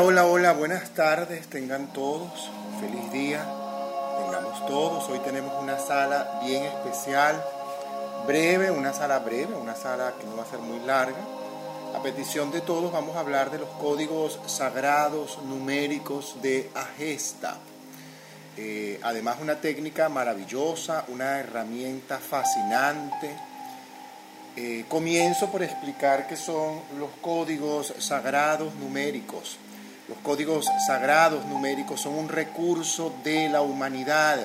Hola, hola, hola, buenas tardes, tengan todos, feliz día, tengamos todos. Hoy tenemos una sala bien especial, breve, una sala breve, una sala que no va a ser muy larga. A petición de todos vamos a hablar de los códigos sagrados numéricos de Agesta. Eh, además una técnica maravillosa, una herramienta fascinante. Eh, comienzo por explicar qué son los códigos sagrados numéricos. Los códigos sagrados numéricos son un recurso de la humanidad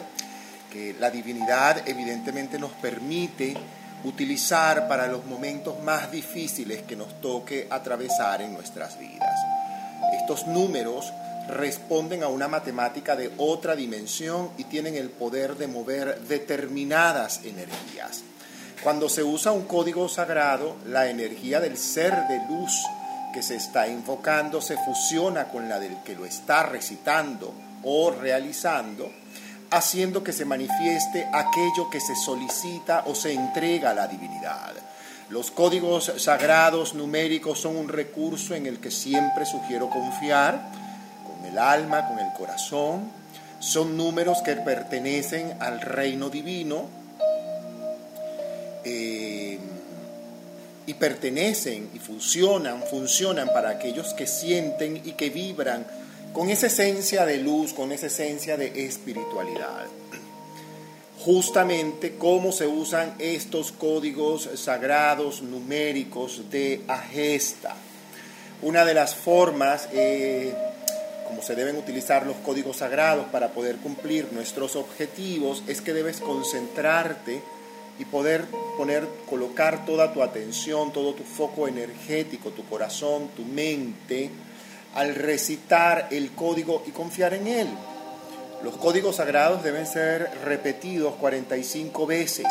que la divinidad evidentemente nos permite utilizar para los momentos más difíciles que nos toque atravesar en nuestras vidas. Estos números responden a una matemática de otra dimensión y tienen el poder de mover determinadas energías. Cuando se usa un código sagrado, la energía del ser de luz que se está invocando se fusiona con la del que lo está recitando o realizando, haciendo que se manifieste aquello que se solicita o se entrega a la divinidad. Los códigos sagrados numéricos son un recurso en el que siempre sugiero confiar, con el alma, con el corazón. Son números que pertenecen al reino divino. Eh, y pertenecen y funcionan, funcionan para aquellos que sienten y que vibran con esa esencia de luz, con esa esencia de espiritualidad. Justamente cómo se usan estos códigos sagrados numéricos de Agesta. Una de las formas, eh, como se deben utilizar los códigos sagrados para poder cumplir nuestros objetivos, es que debes concentrarte y poder poner, colocar toda tu atención, todo tu foco energético, tu corazón, tu mente, al recitar el código y confiar en él. Los códigos sagrados deben ser repetidos 45 veces,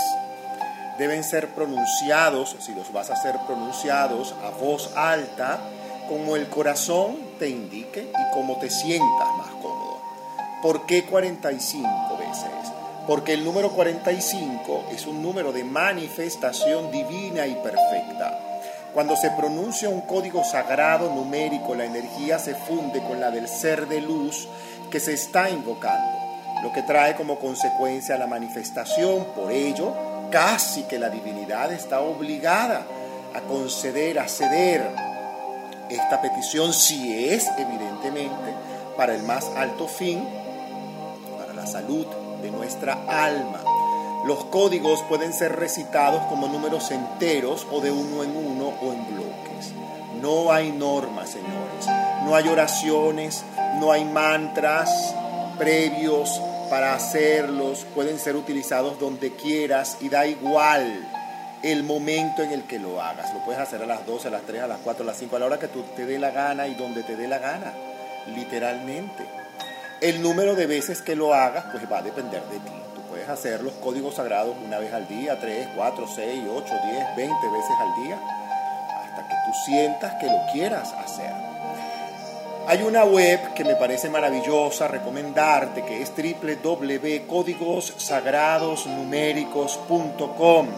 deben ser pronunciados, si los vas a hacer pronunciados a voz alta, como el corazón te indique y como te sientas más cómodo. ¿Por qué 45 veces? Porque el número 45 es un número de manifestación divina y perfecta. Cuando se pronuncia un código sagrado numérico, la energía se funde con la del ser de luz que se está invocando, lo que trae como consecuencia la manifestación. Por ello, casi que la divinidad está obligada a conceder, a ceder esta petición, si es evidentemente para el más alto fin, para la salud de nuestra alma. Los códigos pueden ser recitados como números enteros o de uno en uno o en bloques. No hay normas, señores. No hay oraciones, no hay mantras previos para hacerlos. Pueden ser utilizados donde quieras y da igual el momento en el que lo hagas. Lo puedes hacer a las 12, a las 3, a las 4, a las 5, a la hora que tú te dé la gana y donde te dé la gana, literalmente. El número de veces que lo hagas, pues va a depender de ti. Tú puedes hacer los códigos sagrados una vez al día, tres, cuatro, seis, ocho, diez, veinte veces al día, hasta que tú sientas que lo quieras hacer. Hay una web que me parece maravillosa recomendarte, que es www.códigosagradosnuméricos.com.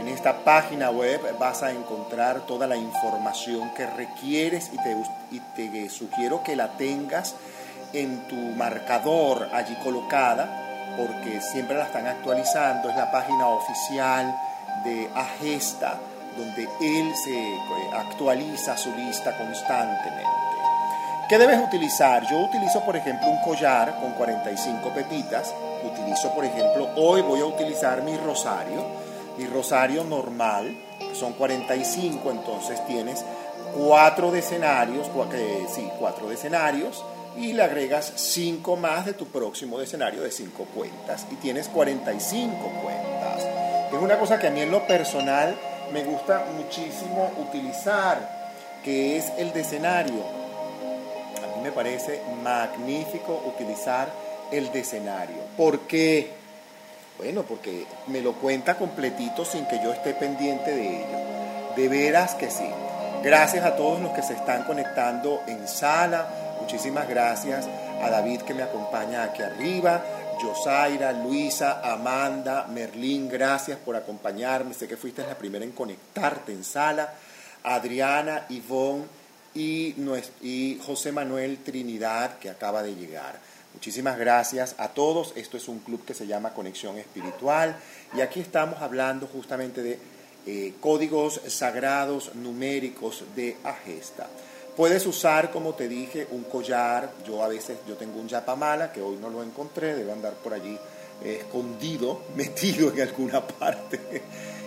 En esta página web vas a encontrar toda la información que requieres y te sugiero que la tengas en tu marcador allí colocada, porque siempre la están actualizando, es la página oficial de Agesta, donde él se eh, actualiza su lista constantemente. ¿Qué debes utilizar? Yo utilizo, por ejemplo, un collar con 45 petitas. Utilizo, por ejemplo, hoy voy a utilizar mi rosario. Mi rosario normal, son 45, entonces tienes cuatro decenarios, sí, cuatro decenarios y le agregas 5 más de tu próximo escenario de 5 cuentas y tienes 45 cuentas. Es una cosa que a mí en lo personal me gusta muchísimo utilizar, que es el decenario. A mí me parece magnífico utilizar el decenario. ¿Por qué? Bueno, porque me lo cuenta completito sin que yo esté pendiente de ello. De veras que sí. Gracias a todos los que se están conectando en sala Muchísimas gracias a David que me acompaña aquí arriba, Josaira, Luisa, Amanda, Merlín, gracias por acompañarme. Sé que fuiste la primera en conectarte en sala. Adriana, Ivonne y, y José Manuel Trinidad, que acaba de llegar. Muchísimas gracias a todos. Esto es un club que se llama Conexión Espiritual y aquí estamos hablando justamente de eh, códigos sagrados numéricos de Agesta. Puedes usar, como te dije, un collar. Yo a veces, yo tengo un yapamala que hoy no lo encontré, debe andar por allí eh, escondido, metido en alguna parte.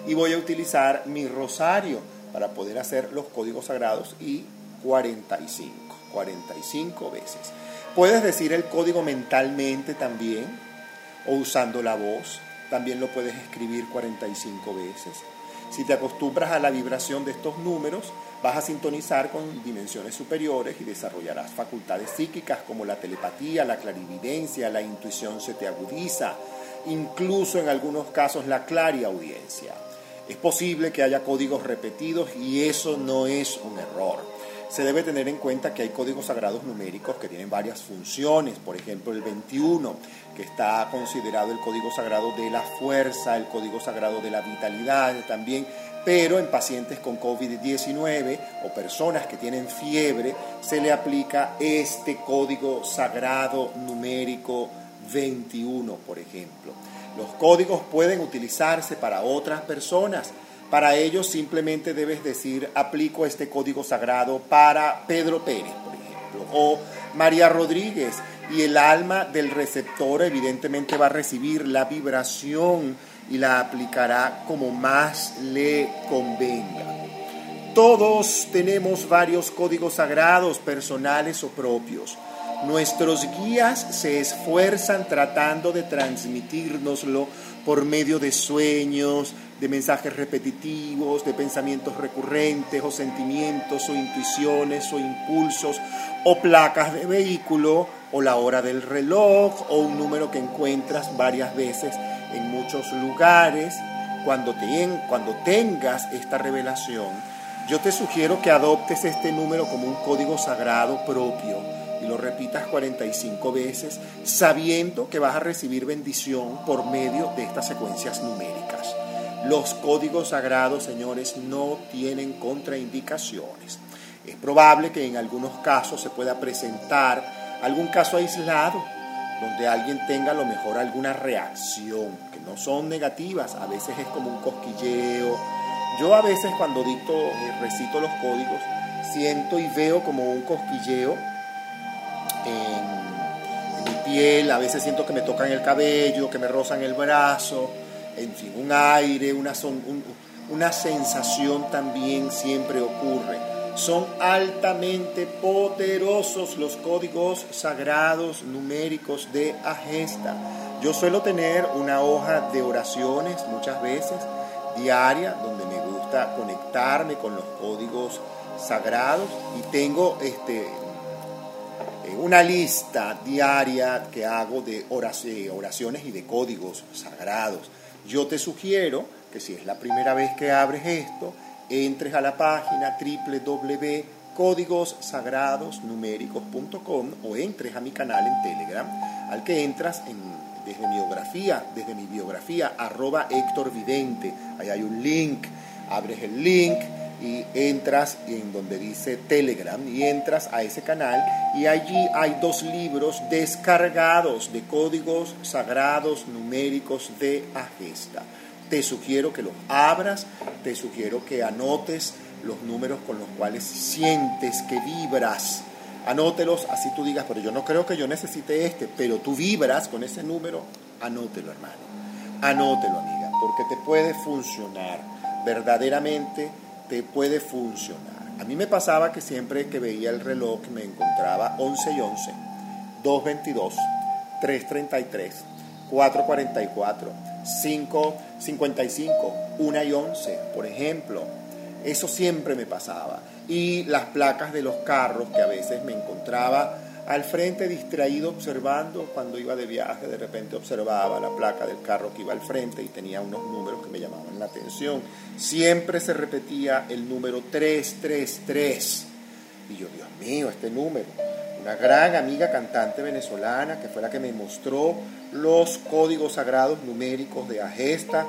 y voy a utilizar mi rosario para poder hacer los códigos sagrados y 45, 45 veces. Puedes decir el código mentalmente también o usando la voz. También lo puedes escribir 45 veces. Si te acostumbras a la vibración de estos números, vas a sintonizar con dimensiones superiores y desarrollarás facultades psíquicas como la telepatía, la clarividencia, la intuición se te agudiza, incluso en algunos casos la clariaudiencia. Es posible que haya códigos repetidos y eso no es un error se debe tener en cuenta que hay códigos sagrados numéricos que tienen varias funciones, por ejemplo el 21, que está considerado el código sagrado de la fuerza, el código sagrado de la vitalidad también, pero en pacientes con COVID-19 o personas que tienen fiebre se le aplica este código sagrado numérico 21, por ejemplo. Los códigos pueden utilizarse para otras personas, para ello simplemente debes decir, aplico este código sagrado para Pedro Pérez, por ejemplo, o María Rodríguez, y el alma del receptor evidentemente va a recibir la vibración y la aplicará como más le convenga. Todos tenemos varios códigos sagrados personales o propios. Nuestros guías se esfuerzan tratando de transmitírnoslo por medio de sueños, de mensajes repetitivos, de pensamientos recurrentes o sentimientos o intuiciones o impulsos o placas de vehículo o la hora del reloj o un número que encuentras varias veces en muchos lugares. Cuando, tengas esta revelación, yo te sugiero que adoptes este número como un código sagrado propio y lo repitas 45 veces sabiendo que vas a recibir bendición por medio de estas secuencias numéricas. Los códigos sagrados, señores, no tienen contraindicaciones. Es probable que en algunos casos se pueda presentar algún caso aislado donde alguien tenga a lo mejor alguna reacción, que no son negativas, a veces es como un cosquilleo. Yo a veces cuando dicto, eh, recito los códigos, siento y veo como un cosquilleo en, mi piel, a veces siento que me tocan el cabello, que me rozan el brazo, en fin, un aire, una, sensación también siempre ocurre. Son altamente poderosos los códigos sagrados numéricos de Agesta. Yo suelo tener una hoja de oraciones muchas veces diaria donde me gusta conectarme con los códigos sagrados y tengo este eh, una lista diaria que hago de oraciones y de códigos sagrados. Yo te sugiero que si es la primera vez que abres esto, entres a la página www.códigosagradosnuméricos.com o entres a mi canal en Telegram, al que entras desde mi biografía, desde mi biografía, arroba Héctor Vidente. Ahí hay un link, abres el link y entras en donde dice Telegram y entras a ese canal y allí hay dos libros descargados de códigos sagrados numéricos de Agesta. Te sugiero que los abras, te sugiero que anotes los números con los cuales sientes que vibras. Anótelos, así tú digas, pero yo no creo que yo necesite este, pero tú vibras con ese número, anótelo hermano, anótelo amiga, porque te puede funcionar verdaderamente te puede funcionar. A mí me pasaba que siempre que veía el reloj me encontraba 11 y 11, 222, 333, 444, 555, 1 y 11, por ejemplo. Eso siempre me pasaba. Y las placas de los carros que a veces me encontraba al frente distraído observando, cuando iba de viaje de repente observaba la placa del carro que iba al frente y tenía unos números que me llamaban la atención. Siempre se repetía el número 333. Y yo, Dios mío, este número. Una gran amiga cantante venezolana que fue la que me mostró los códigos sagrados numéricos de Agesta.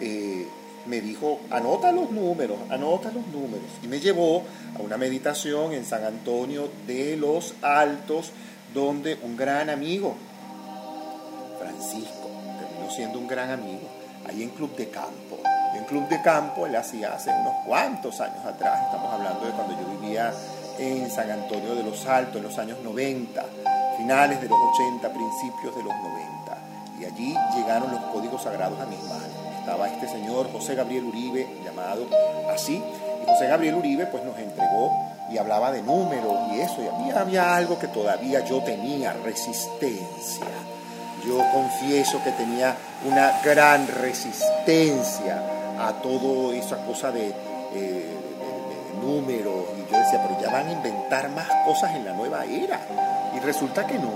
Eh, me dijo, anota los números, anota los números. Y me llevó a una meditación en San Antonio de los Altos, donde un gran amigo, Francisco, terminó siendo un gran amigo, ahí en Club de Campo. En Club de Campo él hacía hace unos cuantos años atrás, estamos hablando de cuando yo vivía en San Antonio de los Altos en los años 90, finales de los 80, principios de los 90. Y allí llegaron los códigos sagrados a mis manos. Estaba este señor José Gabriel Uribe, llamado así, y José Gabriel Uribe pues nos entregó y hablaba de números y eso, y a mí había algo que todavía yo tenía, resistencia. Yo confieso que tenía una gran resistencia a todo esa cosa de, eh, números y yo decía, pero ya van a inventar más cosas en la nueva era. Y resulta que no.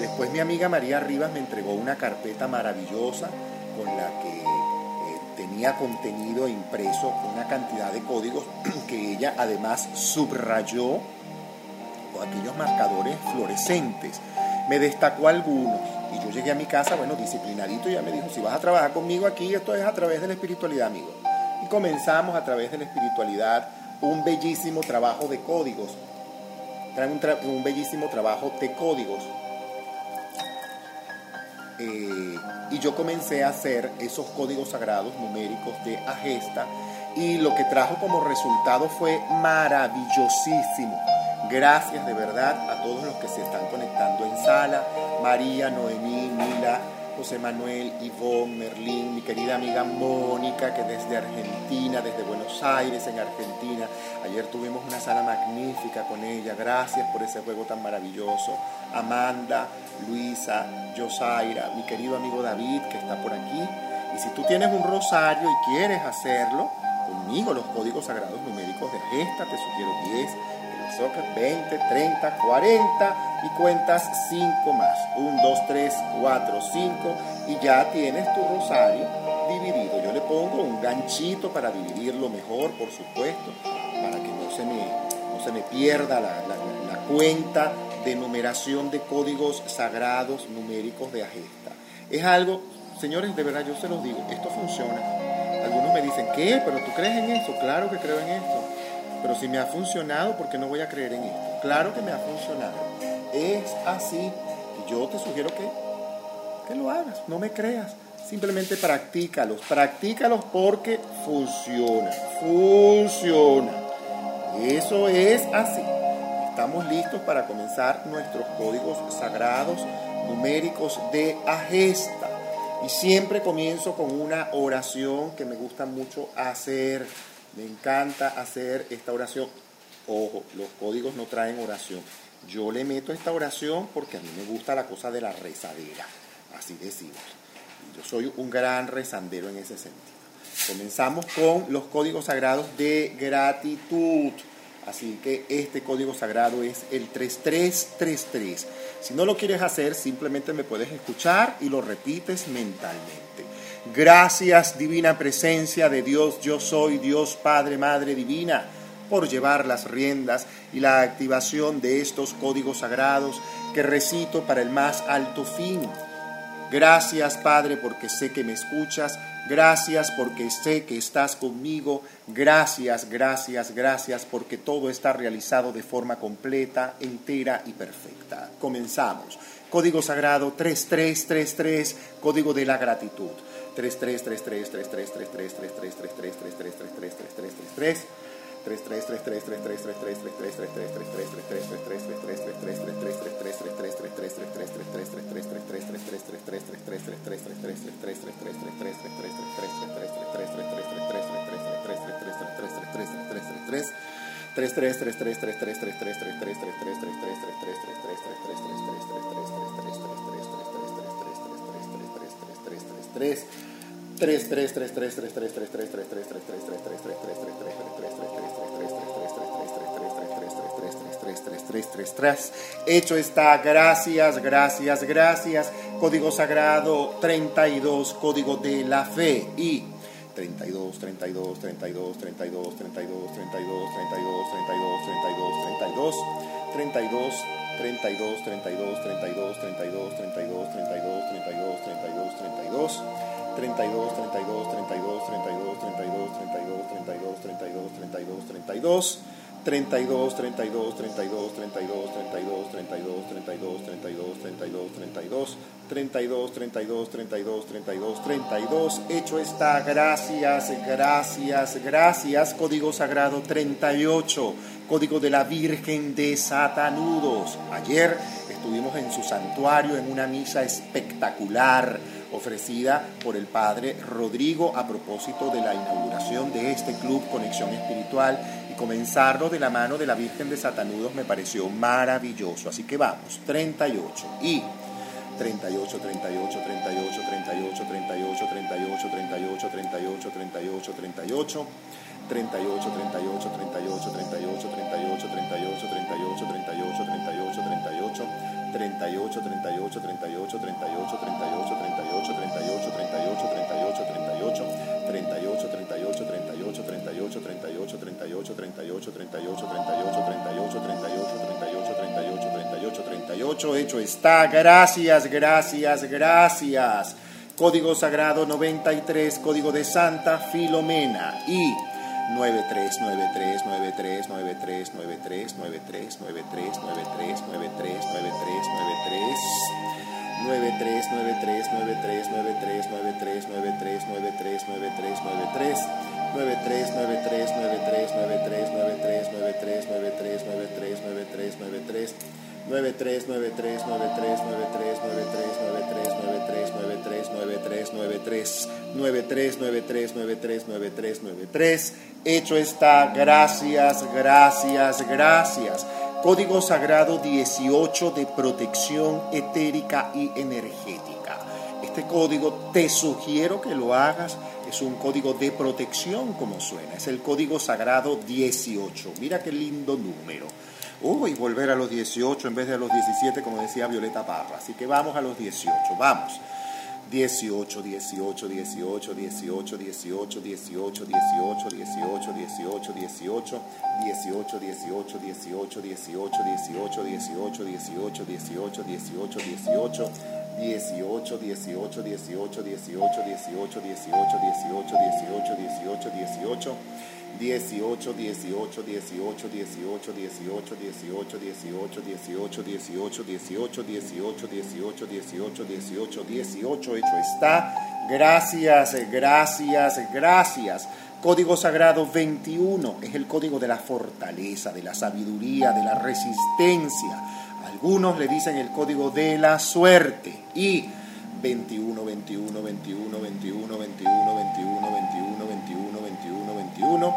Después mi amiga María Rivas me entregó una carpeta maravillosa con la que eh, tenía contenido impreso una cantidad de códigos que ella además subrayó con aquellos marcadores fluorescentes. Me destacó algunos y yo llegué a mi casa, bueno, disciplinadito, ya me dijo, si vas a trabajar conmigo aquí, esto es a través de la espiritualidad, amigo. Y comenzamos a través de la espiritualidad un bellísimo trabajo de códigos. Un, bellísimo trabajo de códigos. Eh, y yo comencé a hacer esos códigos sagrados numéricos de Agesta y lo que trajo como resultado fue maravillosísimo. Gracias de verdad a todos los que se están conectando en sala, María, Noemí, Mila, José Manuel, Ivonne, Merlín, mi querida amiga Mónica, que desde Argentina, desde Buenos Aires, en Argentina, ayer tuvimos una sala magnífica con ella, gracias por ese juego tan maravilloso. Amanda, Luisa, Josaira, mi querido amigo David, que está por aquí. Y si tú tienes un rosario y quieres hacerlo, conmigo los códigos sagrados numéricos de esta, te sugiero 10, 20, 30, 40 y cuentas 5 más. 1, 2, 3, 4, 5 y ya tienes tu rosario dividido. Yo le pongo un ganchito para dividirlo mejor, por supuesto, para que no se me, no se me pierda la, la, cuenta de numeración de códigos sagrados numéricos de Agesta. Es algo, señores, de verdad yo se los digo, esto funciona. Algunos me dicen, ¿qué? ¿Pero tú crees en eso? Claro que creo en esto. Pero si me ha funcionado, ¿por qué no voy a creer en esto? Claro que me ha funcionado. Es así. Y yo te sugiero que, que lo hagas. No me creas. Simplemente practícalos. Practícalos porque funciona. Funciona. Eso es así. Estamos listos para comenzar nuestros códigos sagrados numéricos de Agesta. Y siempre comienzo con una oración que me gusta mucho hacer me encanta hacer esta oración. Ojo, los códigos no traen oración. Yo le meto esta oración porque a mí me gusta la cosa de la rezadera, así decimos. Yo soy un gran rezandero en ese sentido. Comenzamos con los códigos sagrados de gratitud. Así que este código sagrado es el 3333. Si no lo quieres hacer, simplemente me puedes escuchar y lo repites mentalmente. Gracias, divina presencia de Dios, yo soy Dios Padre, Madre Divina, por llevar las riendas y la activación de estos códigos sagrados que recito para el más alto fin. Gracias, Padre, porque sé que me escuchas. Gracias porque sé que estás conmigo. Gracias, gracias, gracias porque todo está realizado de forma completa, entera y perfecta. Comenzamos. Código sagrado 3333, código de la gratitud. 3 3 3 3 3 3 3 3 3 3 3 3 3 3 3333333. Hecho está, gracias, gracias, gracias. Código sagrado 32, código de la fe y 32, 32, 32, 32, 32, 32, 32, 32, 32, 32, 32, 32, 32, 32, 32, 32, 32, 32, 32, 32, 32, 32, 32, 32, 32, 32, 32, 32, 32, 32, 32, 32, 32, 32, 32, 32, 32, 32, 32, 32, 32, 32, 32, 32, 32. Hecho está, gracias, gracias, gracias. Código Sagrado 38, Código de la Virgen de Satanudos. Ayer estuvimos en su santuario en una misa espectacular ofrecida por el Padre Rodrigo a propósito de la inauguración de este club Conexión Espiritual comenzarlo de la mano de la Virgen de Satanudos me pareció maravilloso. Así que vamos, 38 y 38, 38, 38, 38, 38, 38, 38, 38, 38, 38. 38, 38, 38, 38, 38, 38, 38, 38, 38, 38, 38, 38, 38, 38, 38, 38, 38, 38, 38, 38, 38, 38, 38, 38, 38, 38, 38, 38, 38, 38, 38, 38, 38, 38, 38, 38, 38, 38, 38, 38, 38, 38, 38, 38, 38, 38, 38, 38, 38, 38, 38, 38, 38, 38, 38, 38, 38, 38, 38, 38, 38, 38, 38, 38, 38, 38, 38, 38, 38, 38, 38, 38, 38, 38, 38, 38, 38, 38, 38, 38, 38, 38, 38, 38, 38, 38, 38, 38, 38, 38, 38, 38, 38, 38, 38, 38, 38, 38, 38, 38, 38, 38, 38, 38, 38, 38, 38, 38, 38, 38. Hecho está. Gracias, gracias, gracias. Código Sagrado 93, Código de Santa Filomena. Y 939393939393939393939393939393939393939393939393939393939393939393939393939393939393939393939393939393939393939393939393939393939393939393939393939393939393939393939393939393939393939393939393939393939393939393939393939393939393939393939393939393939393939393939393939393939393939393939393939393939393939393939393939393939393939393939393939393939393939393939393939393939393939393939393939393939393939393939393939393939393939393939393939393939393939393939393939393939393939393939393939393939393939393939393939393939393939393939393939393939393939393939393939393939393939393939393939393939393939393939393939393939393939393939393939393939393939393939393939393939393939393939393939393939393939393939393939393939393939393939393939393939393939393939393939393939393939393939393 Hecho está, gracias, gracias, gracias. Código Sagrado 18 de protección etérica y energética. Este código te sugiero que lo hagas es un código de protección como suena, es el código sagrado 18. Mira qué lindo número. Uy, volver a los 18 en vez de a los 17 como decía Violeta Parra. Así que vamos a los 18, vamos. 18, 18, 18, 18, 18, 18, 18, 18, 18, 18, 18, 18, 18, 18, 18, 18, 18, 18, 18, 18. 18, 18, 18, 18, 18, 18, 18, 18, 18, 18. 18, 18, 18, 18, 18, 18, 18, 18, 18, 18, 18, 18, 18, 18, 18, hecho está. Gracias, gracias, gracias. Código Sagrado 21 es el código de la fortaleza, de la sabiduría, de la resistencia algunos le dicen el código de la suerte. Y 21, 21, 21, 21, 21, 21, 21, 21, 21, 21, 21.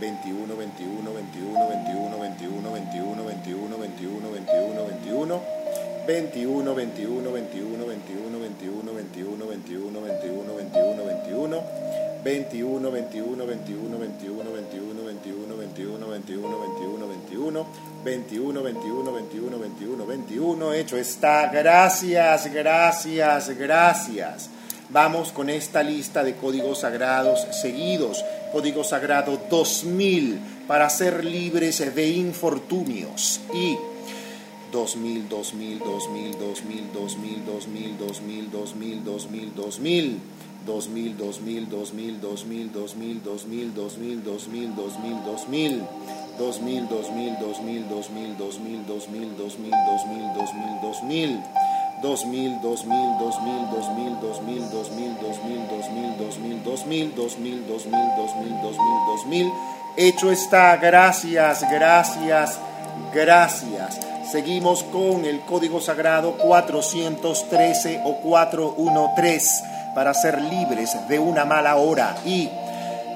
21, 21, 21, 21, 21, 21, 21, 21, 21, 21, 21, 21, 21, 21, 21, 21, 21, 21, 21, 21, 21, 21, 21, 21, 21, 21, 21, 21, 21, 21, 21, 21, 21, 21, 21. Hecho está. Gracias, gracias, gracias. Vamos con esta lista de códigos sagrados seguidos. Código sagrado 2000 para ser libres de infortunios. Y 2000, 2000, 2000, 2000, 2000, 2000, 2000, 2000, 2000, 2000. 2000, 2000, 2000, 2000, 2000, 2000, 2000, 2000, 2000. 2000, 2000, 2000, 2000, 2000, 2000, 2000, 2000, 2000, 2000. 2000, 2000, 2000, 2000, 2000, 2000, 2000, 2000, 2000, 2000, 2000, 2000, 2000, 2000, 2000. Hecho está, gracias, gracias, gracias. Seguimos con el código sagrado 413 o 413 para ser libres de una mala hora y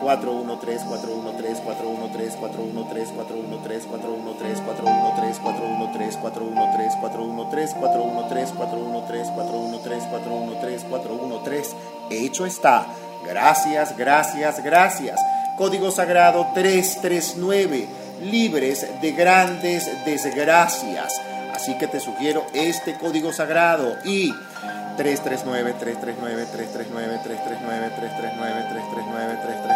413 413 413 413 413 413 413 413 413 413 413 413 413 413 413 Hecho está. Gracias, gracias, gracias. Código Sagrado 339. Libres de grandes desgracias. Así que te sugiero este código sagrado y 339 339 339 339 339 339 339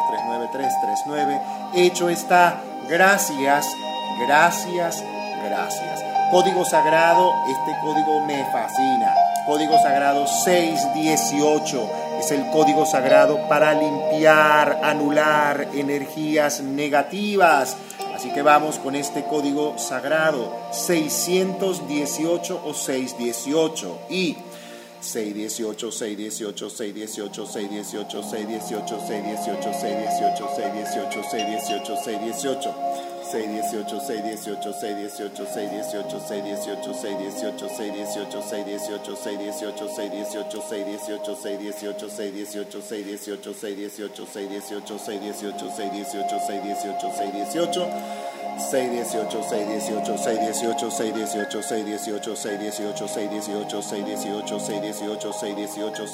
9339. Hecho está. Gracias, gracias, gracias. Código sagrado, este código me fascina. Código sagrado 618 es el código sagrado para limpiar, anular energías negativas. Así que vamos con este código sagrado 618 o 618 y 618 618 618 618 618 618 618 618 618 618 618 618 618 618 618 618 618 618 618 618 618 618 618 618 618 618 618 618 618 618 618 618 618 618 618 618 618 618 618 618 618 618 618 618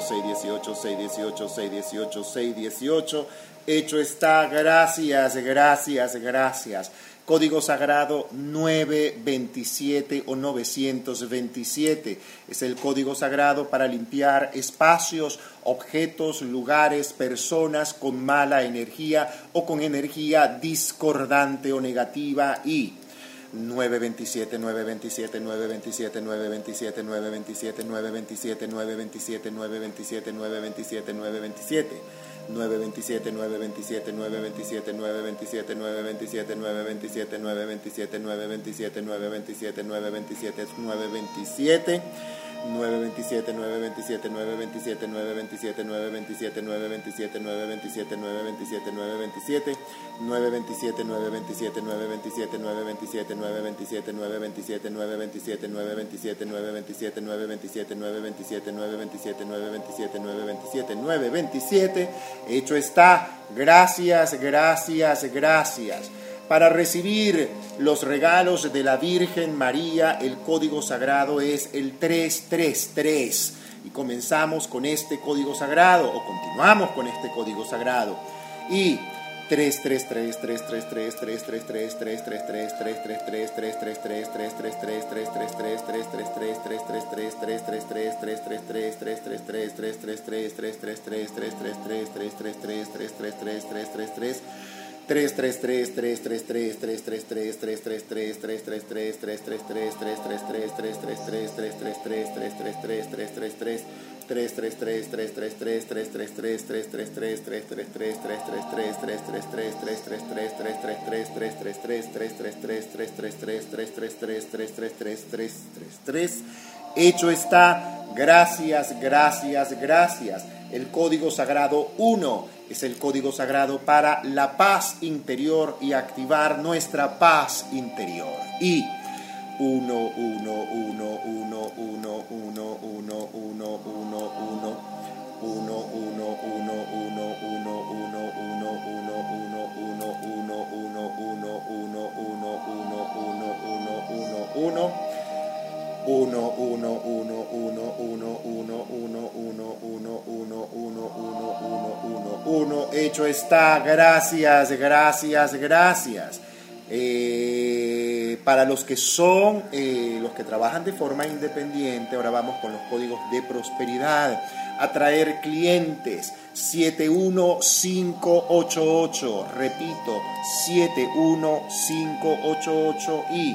618 618 618 618 618 Hecho está, gracias, gracias, gracias. Código Sagrado 927 o 927. Es el Código Sagrado para limpiar espacios, objetos, lugares, personas con mala energía o con energía discordante o negativa y 927, 927, 927, 927, 927, 927, 927, 927, 927, 927. 927. 927 927 927 927 927 927 927 927 927 927 927 927 927 927 927 927 927 927 927 927 927 927 927 927 927 927 927 927 927 927 927 927 927 927 927 927 927 hecho está gracias gracias gracias para recibir los regalos de la Virgen María, el código sagrado es el 333. Y comenzamos con este código sagrado, o continuamos con este código sagrado. Y 3 3 3 3 3 3 3 3 3 3 3 3 3 3 3 3 3 3 3 3 3 3 3 3 3 3 3 3 3 3 3 3 3 3 3 3 3 3 3 3 3 3 3 3 3 3 3 3 3 3 3 3 3 3 3 3 3 3 3 3 3 3 3 3 3 3 3 3 3 3 3 3 3 3 3 3 3 3 Hecho está, gracias, gracias, gracias. El código sagrado 1 es el código sagrado para la paz interior y activar nuestra paz interior. Y 1, 1, 1, 1, 1, 1, 1, 1, 1, 1. 1 1 1 1 1 1 1 1 1 1 1 1 1 1 1 1 1 1 uno, uno, uno, uno, uno, uno, uno, uno, uno, uno, uno, uno, uno, uno, uno. Hecho está. Gracias, gracias, gracias. Para los que son, los que trabajan de forma independiente, ahora vamos con los códigos de prosperidad. Atraer clientes, 71588, repito, 71588 y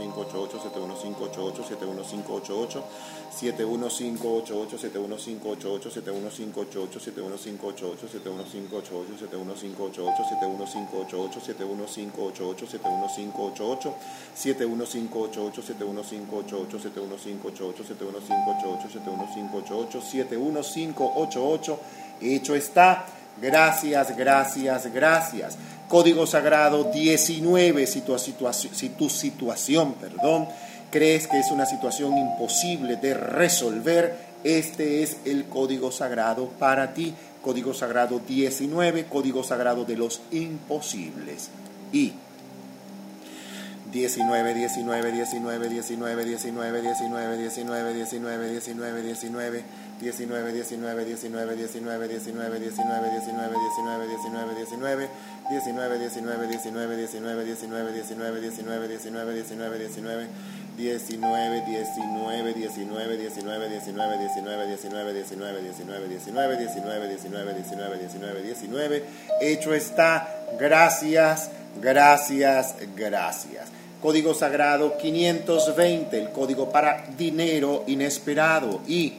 71588, 71588, 71588, 71588, 71588, 71588, 71588, 71588, 71588, 71588, 71588, 71588, 71588, 71588, 71588, 71588, 71588, 71588, 71588, hecho está Gracias, gracias, gracias. Código Sagrado 19, si tu, situación, perdón, crees que es una situación imposible de resolver, este es el Código Sagrado para ti. Código Sagrado 19, Código Sagrado de los Imposibles. Y 19, 19, 19, 19, 19, 19, 19, 19, 19, 19, 19. 19, 19, 19, 19, 19, 19, 19, 19, 19, 19, 19, 19, 19, 19, 19, 19, 19, 19, 19, 19, 19, 19, 19, 19, 19, 19, 19, 19, 19, 19, 19, 19, 19, 19, 19. Hecho está. Gracias, gracias, gracias. Código sagrado 520, el código para dinero inesperado y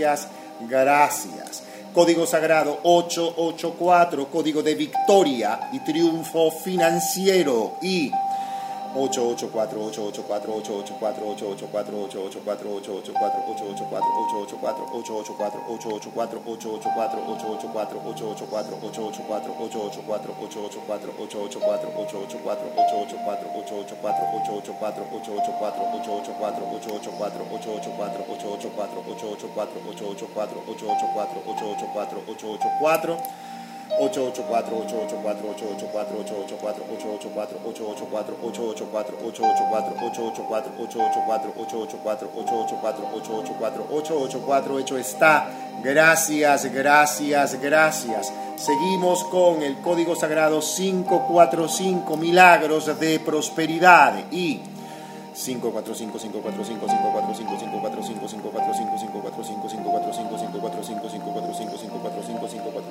gracias, gracias. Código Sagrado 884, Código de Victoria y Triunfo Financiero y 884 4 hecho está. Gracias, gracias, gracias. Seguimos con el Código Sagrado 545 Milagros de Prosperidad y 545 545 545 545 545 545 545 545 545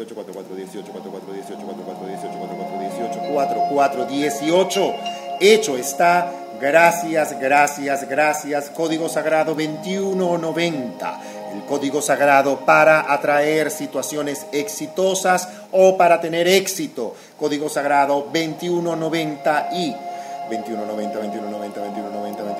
18, 4, 4, 18, 4, 4, Hecho está. Gracias, gracias, gracias. Código Sagrado 2190. El código sagrado para atraer situaciones exitosas o para tener éxito. Código sagrado 2190 y 2190, 2190, 2190, 2190.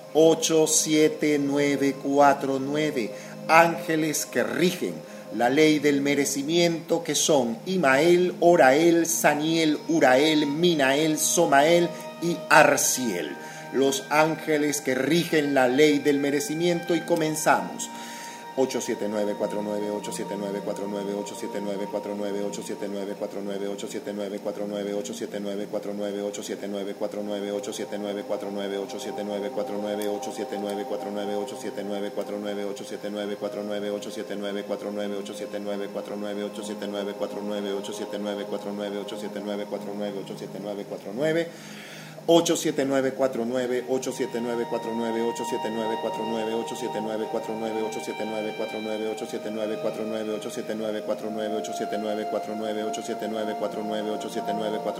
87949, ángeles que rigen la ley del merecimiento que son Imael, Orael, Saniel, Urael, Minael, Somael y Arciel. Los ángeles que rigen la ley del merecimiento y comenzamos 879 49 879 49 879 49 879 49 879 49 879 49 879 49 879 49 879-49, 879-49, 879-49, 879-49, 879-49, 879-49, 879-49, 879-49, 879-49, 879-49,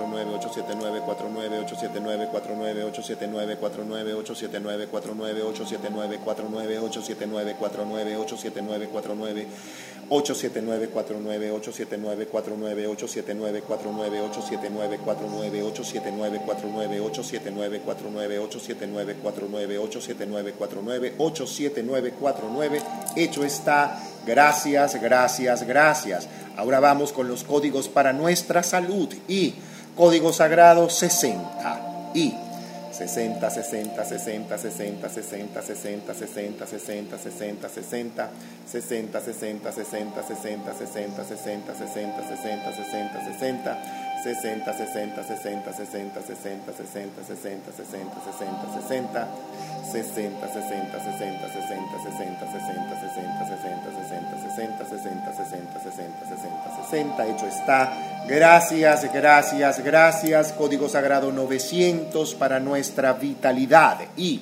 879-49, 879-49, 879-49, 879-49, 879-49, 879-49, 879-49, 879-49, 879-49, 879-49, 879-49, 879-49, 879-49, 879-49, 879-49, 879-49. Hecho está. Gracias, gracias, gracias. Ahora vamos con los códigos para nuestra salud y código sagrado 60 y 60, 60, 60, 60, 60, 60, 60, 60, 60, 60, 60, 60, 60, 60, 60, 60, 60, 60, 60, 60, 60, 60, 60, 60, 60, 60, 60, 60, 60, 60, 60, 60, 60, 60, 60, 60, 60, 60, 60, 60, 60, 60, 60, 60, 60, 60, hecho está Gracias, gracias, gracias. Código Sagrado 900 para nuestra vitalidad. Y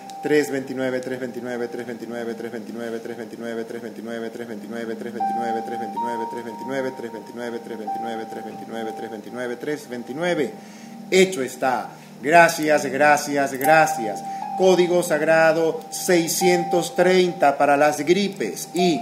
Hecho está. Gracias, gracias, gracias. Código sagrado 630 para las gripes y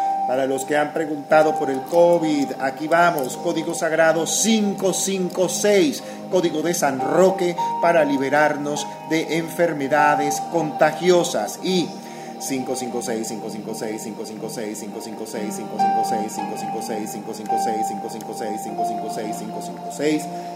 Para los que han preguntado por el COVID, aquí vamos, código sagrado 556, código de San Roque para liberarnos de enfermedades contagiosas y 556 556 556 556 556 556 556 556 556 556 556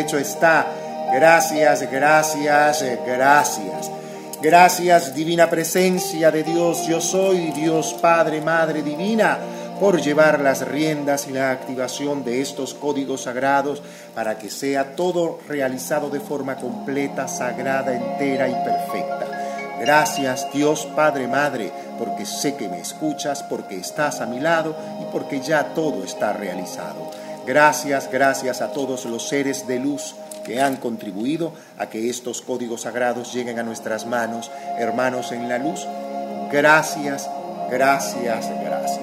Hecho está. Gracias, gracias, gracias. Gracias, divina presencia de Dios. Yo soy Dios Padre, Madre Divina por llevar las riendas y la activación de estos códigos sagrados para que sea todo realizado de forma completa, sagrada, entera y perfecta. Gracias Dios Padre Madre, porque sé que me escuchas, porque estás a mi lado y porque ya todo está realizado. Gracias, gracias a todos los seres de luz que han contribuido a que estos códigos sagrados lleguen a nuestras manos, hermanos en la luz. Gracias, gracias, gracias.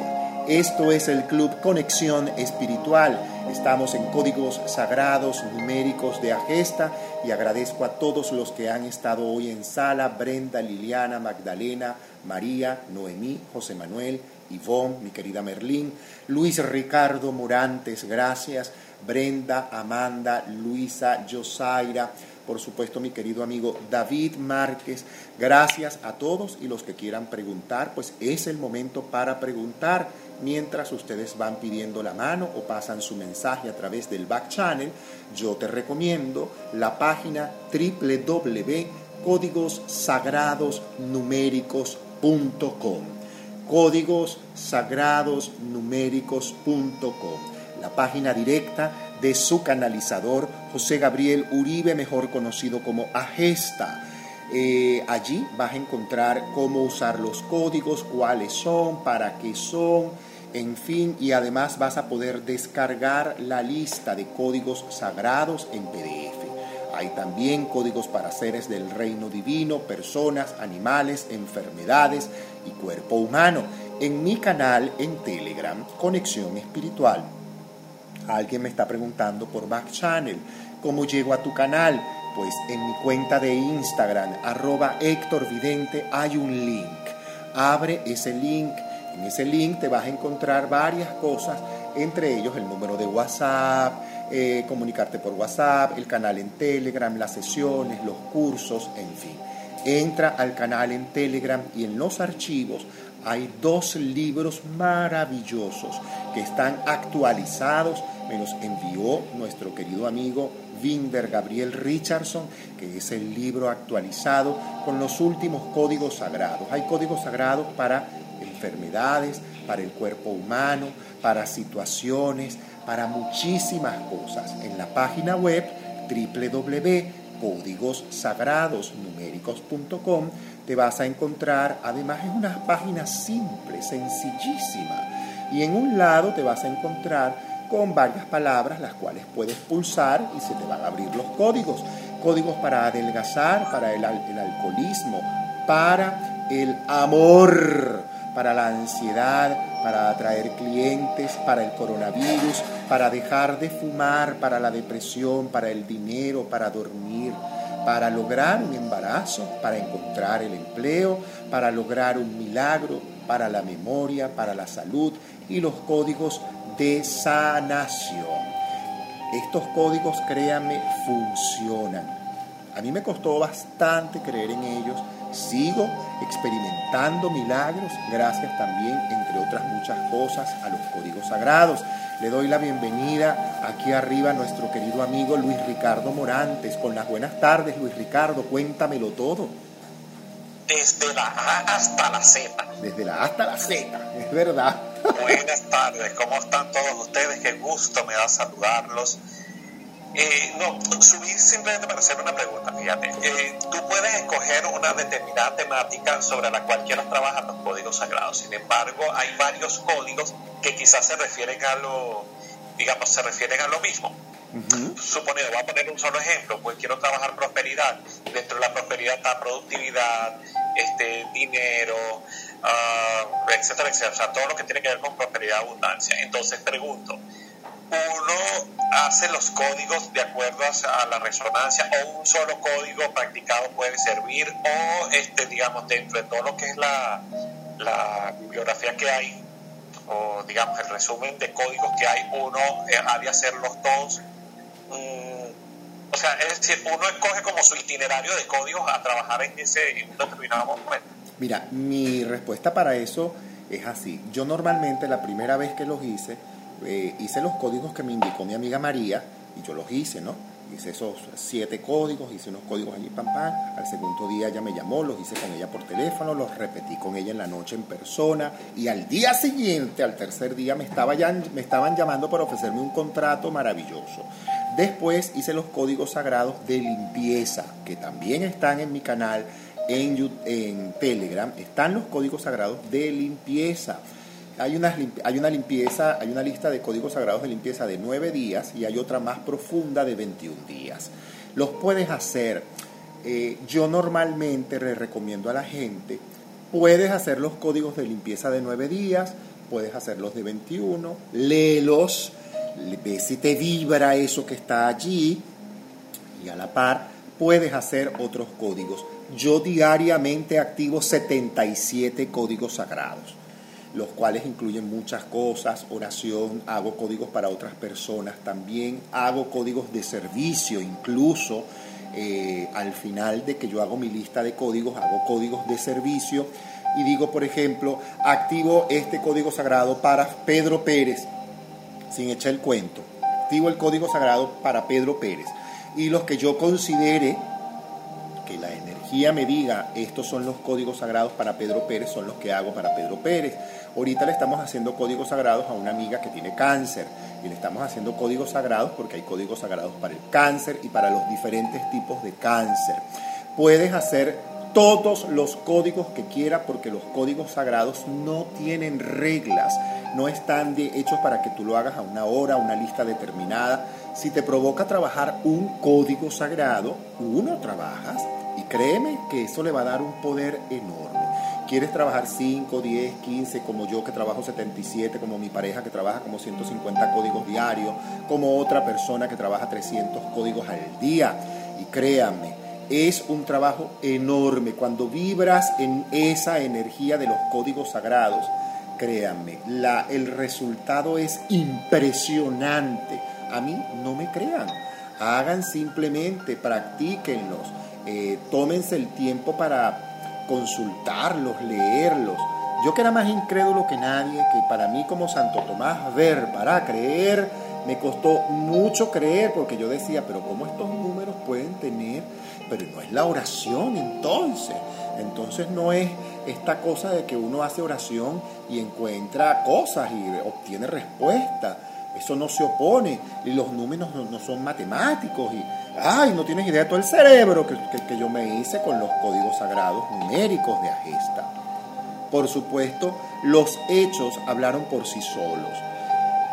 Esto es el Club Conexión Espiritual. Estamos en códigos sagrados numéricos de Agesta y agradezco a todos los que han estado hoy en sala, Brenda, Liliana, Magdalena, María, Noemí, José Manuel, Ivonne, mi querida Merlín, Luis Ricardo Morantes, gracias, Brenda, Amanda, Luisa, Josaira, por supuesto mi querido amigo David Márquez. Gracias a todos y los que quieran preguntar, pues es el momento para preguntar mientras ustedes van pidiendo la mano o pasan su mensaje a través del back channel. Yo te recomiendo la página www.códigosagradosnuméricos.com códigosagradosnuméricos.com la página directa de su canalizador, José Gabriel Uribe, mejor conocido como Agesta. Eh, allí vas a encontrar cómo usar los códigos, cuáles son, para qué son, en fin, y además vas a poder descargar la lista de códigos sagrados en PDF. Hay también códigos para seres del reino divino, personas, animales, enfermedades y cuerpo humano. En mi canal en Telegram, Conexión Espiritual. Alguien me está preguntando por Back Channel. ¿Cómo llego a tu canal? Pues en mi cuenta de Instagram, arroba Héctor Vidente, hay un link. Abre ese link. En ese link te vas a encontrar varias cosas, entre ellos el número de WhatsApp, eh, comunicarte por WhatsApp, el canal en Telegram, las sesiones, los cursos, en fin. Entra al canal en Telegram y en los archivos hay dos libros maravillosos que están actualizados. Me los envió nuestro querido amigo Winder Gabriel Richardson, que es el libro actualizado con los últimos códigos sagrados. Hay códigos sagrados para enfermedades, para el cuerpo humano, para situaciones, para muchísimas cosas. En la página web www.códigossagradosnuméricos.com te vas a encontrar, además es una página simple, sencillísima, y en un lado te vas a encontrar con varias palabras las cuales puedes pulsar y se te van a abrir los códigos. Códigos para adelgazar, para el, el alcoholismo, para el amor, para la ansiedad, para atraer clientes, para el coronavirus, para dejar de fumar, para la depresión, para el dinero, para dormir, para lograr un embarazo, para encontrar el empleo, para lograr un milagro, para la memoria, para la salud y los códigos de sanación. Estos códigos, créanme, funcionan. A mí me costó bastante creer en ellos. Sigo experimentando milagros gracias también, entre otras muchas cosas, a los códigos sagrados. Le doy la bienvenida aquí arriba a nuestro querido amigo Luis Ricardo Morantes. Con las buenas tardes, Luis Ricardo, cuéntamelo todo. Desde la A hasta la Z. Desde la A hasta la Z, es verdad. Buenas tardes, ¿cómo están todos ustedes? Qué gusto me da saludarlos. Eh, no, subí simplemente para hacer una pregunta, fíjate. Eh, tú puedes escoger una determinada temática sobre la cual quieras trabajar los códigos sagrados. Sin embargo, hay varios códigos que quizás se refieren a lo, digamos, se refieren a lo mismo. Suponiendo, voy a poner un solo ejemplo, pues quiero trabajar prosperidad. Dentro de la prosperidad está productividad, este, dinero, uh, etcétera, etcétera. O sea, todo lo que tiene que ver con prosperidad y abundancia. Entonces pregunto, uno hace los códigos de acuerdo a la resonancia o un solo código practicado puede servir o este digamos dentro de todo lo que es la, la bibliografía que hay o digamos el resumen de códigos que hay uno eh, ha de hacerlos todos. Mm, o sea es decir uno escoge como su itinerario de códigos a trabajar en ese determinado momento. Mira mi respuesta para eso es así. Yo normalmente la primera vez que los hice eh, hice los códigos que me indicó mi amiga María y yo los hice, ¿no? Hice esos siete códigos, hice unos códigos allí, pam, pam. Al segundo día ella me llamó, los hice con ella por teléfono, los repetí con ella en la noche en persona. Y al día siguiente, al tercer día, me, estaba ya, me estaban llamando para ofrecerme un contrato maravilloso. Después hice los códigos sagrados de limpieza, que también están en mi canal en, en Telegram. Están los códigos sagrados de limpieza hay una, limpieza, hay una lista de códigos sagrados de limpieza de 9 días y hay otra más profunda de 21 días. Los puedes hacer. Eh, yo normalmente le recomiendo a la gente, puedes hacer los códigos de limpieza de 9 días, puedes hacerlos de 21, léelos, ve si te vibra eso que está allí y a la par puedes hacer otros códigos. Yo diariamente activo 77 códigos sagrados los cuales incluyen muchas cosas, oración, hago códigos para otras personas también, hago códigos de servicio, incluso eh, al final de que yo hago mi lista de códigos, hago códigos de servicio y digo, por ejemplo, activo este código sagrado para Pedro Pérez, sin echar el cuento, activo el código sagrado para Pedro Pérez y los que yo considere que la energía me diga, estos son los códigos sagrados para Pedro Pérez, son los que hago para Pedro Pérez. Ahorita le estamos haciendo códigos sagrados a una amiga que tiene cáncer y le estamos haciendo códigos sagrados porque hay códigos sagrados para el cáncer y para los diferentes tipos de cáncer. Puedes hacer todos los códigos que quieras porque los códigos sagrados no tienen reglas, no están hechos para que tú lo hagas a una hora, a una lista determinada. Si te provoca trabajar un código sagrado, uno trabajas y créeme que eso le va a dar un poder enorme. ¿Quieres trabajar 5, 10, 15, como yo que trabajo 77, como mi pareja que trabaja como 150 códigos diarios, como otra persona que trabaja 300 códigos al día? Y créanme, es un trabajo enorme. Cuando vibras en esa energía de los códigos sagrados, créanme, el resultado es impresionante. A mí no me crean. Hagan simplemente, practíquenlos eh, tómense el tiempo para consultarlos, leerlos. Yo que era más incrédulo que nadie, que para mí como Santo Tomás, ver para creer, me costó mucho creer porque yo decía, pero ¿cómo estos números pueden tener? Pero no es la oración entonces. Entonces no es esta cosa de que uno hace oración y encuentra cosas y obtiene respuestas. Eso no se opone. Y los números no, son matemáticos. Y, ay, no tienes idea de todo el cerebro que, que yo me hice con los códigos sagrados numéricos de Agesta. Por supuesto, los hechos hablaron por sí solos.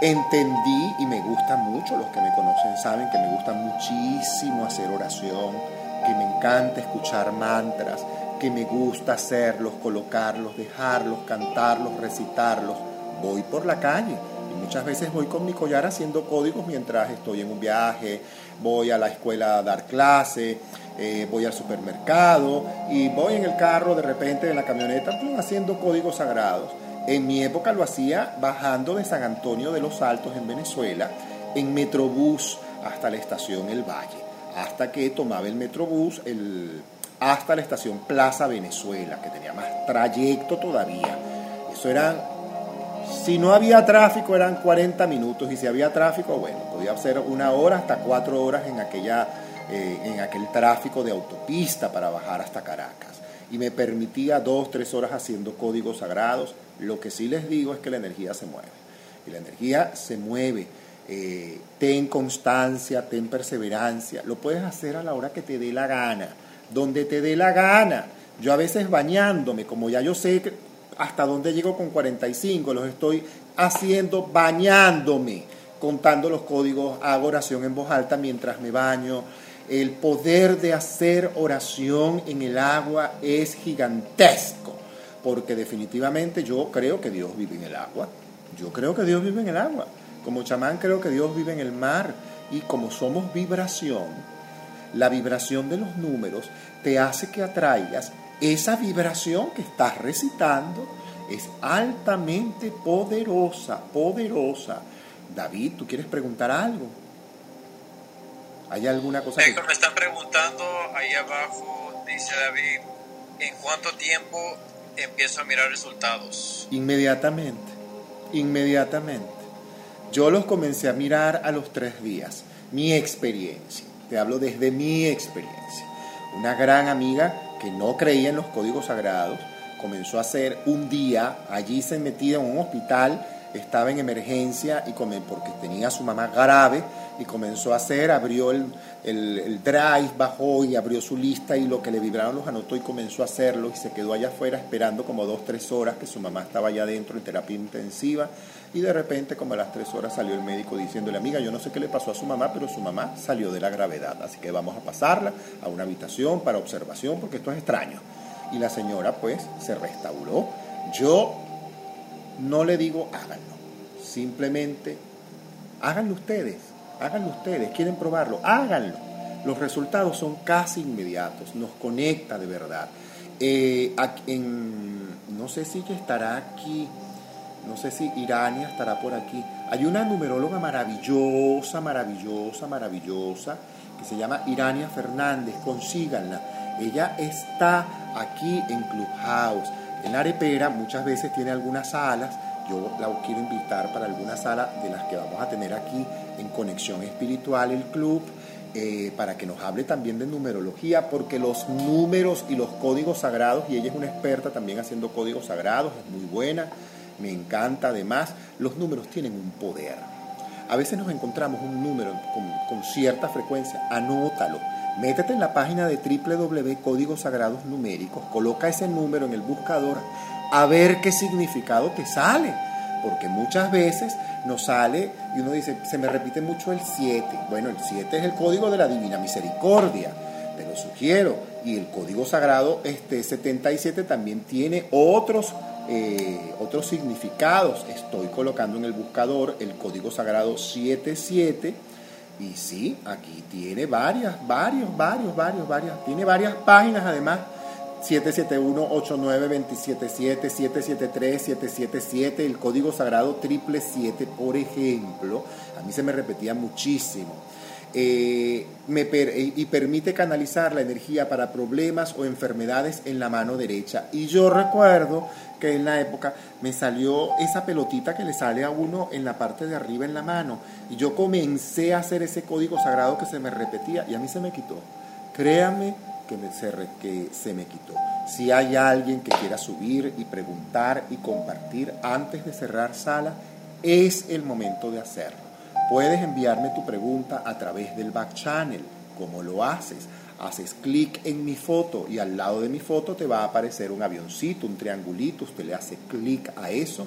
Entendí y me gusta mucho, los que me conocen saben que me gusta muchísimo hacer oración, que me encanta escuchar mantras, que me gusta hacerlos, colocarlos, dejarlos, cantarlos, recitarlos. Voy por la calle muchas veces voy con mi collar haciendo códigos mientras estoy en un viaje, voy a la escuela a dar clase, eh, voy al supermercado y voy en el carro de repente en la camioneta haciendo códigos sagrados. En mi época lo hacía bajando de San Antonio de los Altos en Venezuela en Metrobús hasta la estación El Valle, hasta que tomaba el Metrobús el, hasta la estación Plaza Venezuela, que tenía más trayecto todavía. Eso eran, si no había tráfico eran 40 minutos y si había tráfico, bueno, podía ser una hora hasta cuatro horas en, aquella, eh, en aquel tráfico de autopista para bajar hasta Caracas. Y me permitía dos, tres horas haciendo códigos sagrados. Lo que sí les digo es que la energía se mueve. Y la energía se mueve. Eh, ten constancia, ten perseverancia. Lo puedes hacer a la hora que te dé la gana donde te dé la gana. Yo a veces bañándome, como ya yo sé hasta dónde llego con 45, los estoy haciendo bañándome, contando los códigos, hago oración en voz alta mientras me baño. El poder de hacer oración en el agua es gigantesco, porque definitivamente yo creo que Dios vive en el agua. Yo creo que Dios vive en el agua. Como chamán creo que Dios vive en el mar. Y como somos vibración, la vibración de los números te hace que atraigas esa vibración que estás recitando. Es altamente poderosa, poderosa. David, ¿tú quieres preguntar algo? ¿Hay alguna cosa? que... me están preguntando ahí abajo, dice David, ¿en cuánto tiempo empiezo a mirar resultados? Inmediatamente, inmediatamente. Yo los comencé a mirar a los tres días, mi experiencia. Te hablo desde mi experiencia. Una gran amiga que no creía en los códigos sagrados comenzó a hacer un día allí se metía en un hospital, estaba en emergencia y porque tenía a su mamá grave y comenzó a hacer, abrió el, el, drive, bajó y abrió su lista y lo que le vibraron los anotó y comenzó a hacerlo y se quedó allá afuera esperando como dos, tres horas que su mamá estaba allá adentro en terapia intensiva y de repente como a las tres horas salió el médico diciéndole, amiga, yo no sé qué le pasó a su mamá, pero su mamá salió de la gravedad, así que vamos a pasarla a una habitación para observación porque esto es extraño. Y la señora pues se restauró. Yo no le digo háganlo, simplemente háganlo ustedes háganlo ustedes, quieren probarlo, háganlo. Los resultados son casi inmediatos, nos conecta de verdad. Eh, no sé si estará aquí, no sé si Irania estará por aquí. Hay una numeróloga maravillosa, maravillosa, maravillosa, que se llama Irania Fernández, consíganla. Ella está aquí en Clubhouse. En la arepera muchas veces tiene algunas salas yo la quiero invitar para alguna sala de las que vamos a tener aquí en Conexión Espiritual, el club, eh, para que nos hable también de numerología, porque los números y los códigos sagrados, y ella es una experta también haciendo códigos sagrados, es muy buena, me encanta además, los números tienen un poder. A veces nos encontramos un número con, con cierta frecuencia, anótalo, métete en la página de www Sagrados Numéricos, coloca ese número en el buscador, a ver qué significado te sale. Porque muchas veces nos sale y uno dice, se me repite mucho el 7. Bueno, el 7 es el código de la Divina Misericordia, te lo sugiero. Y el código sagrado este 77 también tiene otros, eh, otros significados. Estoy colocando en el buscador el código sagrado 77. Y sí, aquí tiene varias, varios, varios, varios, varias. Tiene varias páginas además 771-89-277, 773-777, el código sagrado triple 7, por ejemplo, a mí se me repetía muchísimo. Eh, me y permite canalizar la energía para problemas o enfermedades en la mano derecha. Y yo recuerdo en la época me salió esa pelotita que le sale a uno en la parte de arriba en la mano. Y yo comencé a hacer ese código sagrado que se me repetía y a mí se me quitó. Créame que, me, se, que se me quitó. Si hay alguien que quiera subir y preguntar y compartir antes de cerrar sala, es el momento de hacerlo. puedes enviarme tu pregunta a través del back channel. ¿Cómo lo haces? Haces clic en mi foto y al lado de mi foto te va a aparecer un avioncito, un triangulito. Usted le hace clic a eso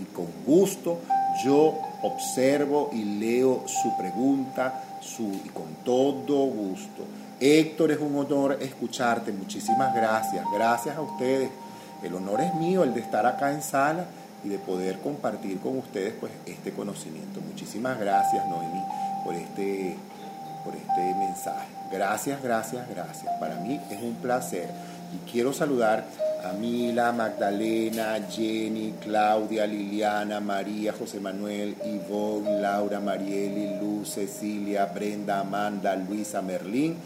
y con gusto yo observo y leo su pregunta y con todo gusto. Héctor, es un honor escucharte. Muchísimas gracias. Gracias a ustedes. El honor es mío, el de estar acá en sala y de poder compartir con ustedes pues este conocimiento. Muchísimas gracias, Noemi, por este, por este mensaje. Gracias, gracias, gracias. Para mí es un placer. Y quiero saludar a Mila, Magdalena, Jenny, Claudia, Liliana, María, José Manuel, Ivonne, Laura, Marieli, Luz, Cecilia, Brenda, Amanda, Luisa, Merlín.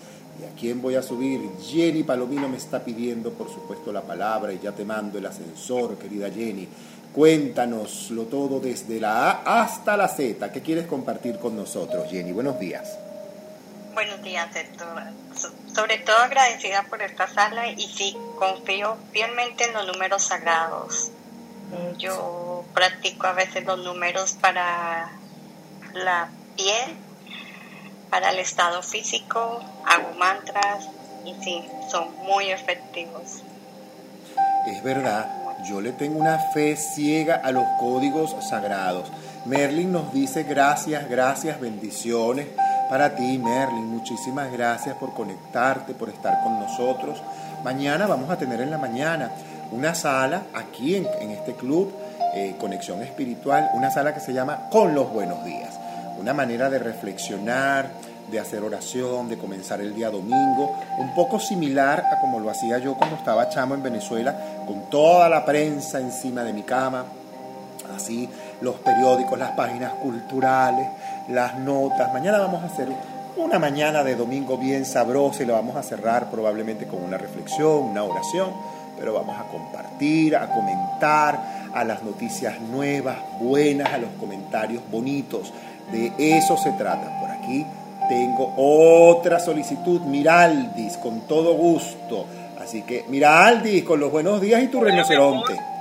¿Y a quién voy a subir? Jenny Palomino me está pidiendo, por supuesto, la palabra y ya te mando el ascensor, querida Jenny. Cuéntanoslo todo desde la A hasta la Z. ¿Qué quieres compartir con nosotros, Jenny? Buenos días. Buenos días, Héctor. Sobre todo agradecida por esta sala y sí, confío fielmente en los números sagrados. Yo practico a veces los números para la piel, para el estado físico, hago mantras y sí, son muy efectivos. Es verdad, yo le tengo una fe ciega a los códigos sagrados. Merlin nos dice gracias, gracias, bendiciones para ti, Merlin. Muchísimas gracias por conectarte, por estar con nosotros. Mañana vamos a tener en la mañana una sala aquí en, este club, eh, Conexión Espiritual, una sala que se llama Con los Buenos Días. Una manera de reflexionar, de hacer oración, de comenzar el día domingo, un poco similar a como lo hacía yo cuando estaba chamo en Venezuela, con toda la prensa encima de mi cama, así los periódicos, las páginas culturales, las notas. Mañana vamos a hacer una mañana de domingo bien sabrosa y lo vamos a cerrar probablemente con una reflexión, una oración, pero vamos a compartir, a comentar, a las noticias nuevas, buenas, a los comentarios bonitos. De eso se trata. Por aquí tengo otra solicitud, Miraldis, con todo gusto. Así que, Miraldis, con los buenos días y tu rinoceronte.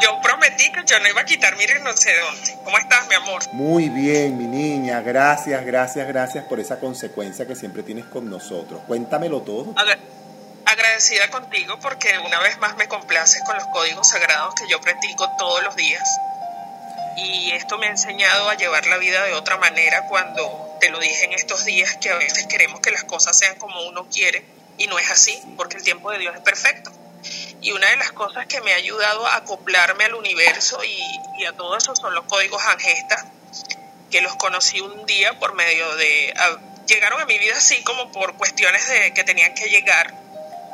Yo prometí que yo no iba a quitar mi rinoceronte. ¿Cómo estás, mi amor? Muy bien, mi niña. Gracias, gracias, gracias por esa consecuencia que siempre tienes con nosotros. Cuéntamelo todo. agradecida contigo porque una vez más me complaces con los códigos sagrados que yo practico todos los días. Y esto me ha enseñado a llevar la vida de otra manera cuando te lo dije en estos días que a veces queremos que las cosas sean como uno quiere y no es así porque el tiempo de Dios es perfecto. Y una de las cosas que me ha ayudado a acoplarme al universo y, a todo eso son los códigos angestas, que los conocí un día por medio de... llegaron a mi vida así como por cuestiones de que tenían que llegar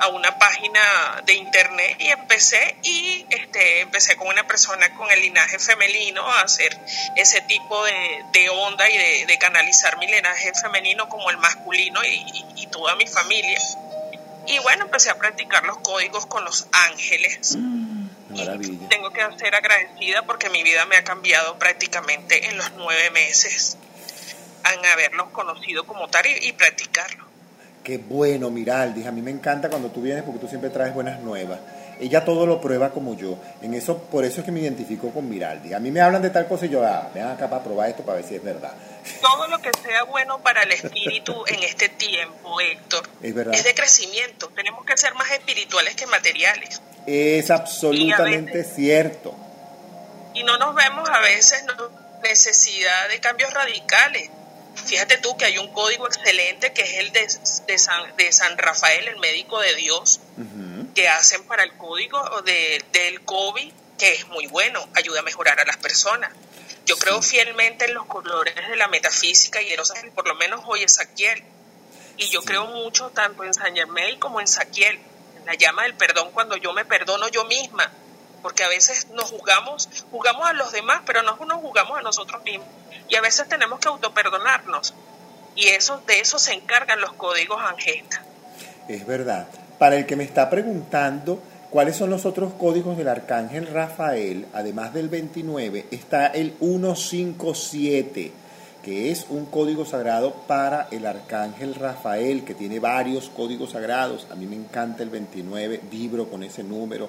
a una página de internet y empecé y este empecé con una persona con el linaje femenino a hacer ese tipo de, onda y de, canalizar mi linaje femenino como el masculino y toda mi familia y bueno, empecé a practicar los códigos con los ángeles. Mm, maravilla. tengo que ser agradecida porque mi vida me ha cambiado prácticamente en los nueve meses en haberlos conocido como tal y, practicarlo. Qué bueno, Miraldis. A mí me encanta cuando tú vienes porque tú siempre traes buenas nuevas. Ella todo lo prueba como yo. En eso, por eso es que me identifico con Miraldi. A mí me hablan de tal cosa y yo, ah, ven acá para probar esto para ver si es verdad. Todo lo que sea bueno para el espíritu en este tiempo, Héctor, es, verdad. es de crecimiento. Tenemos que ser más espirituales que materiales. Es absolutamente cierto. Y no nos vemos a veces necesidad de cambios radicales. Fíjate tú que hay un código excelente que es el de, de, San, de San Rafael, el médico de Dios, que hacen para el código de, del COVID, que es muy bueno, ayuda a mejorar a las personas. Yo creo fielmente en los colores de la metafísica y en por lo menos hoy es Saquiel. Y yo creo mucho tanto en San Germain como en Saquiel, en la llama del perdón cuando yo me perdono yo misma, porque a veces nos jugamos, jugamos a los demás, pero no nos jugamos a nosotros mismos. Y a veces tenemos que autoperdonarnos. Y eso, de eso se encargan los códigos angestas. Es verdad. Para el que me está preguntando cuáles son los otros códigos del arcángel Rafael, además del 29, está el 157, que es un código sagrado para el arcángel Rafael, que tiene varios códigos sagrados. A mí me encanta el 29, vibro con ese número.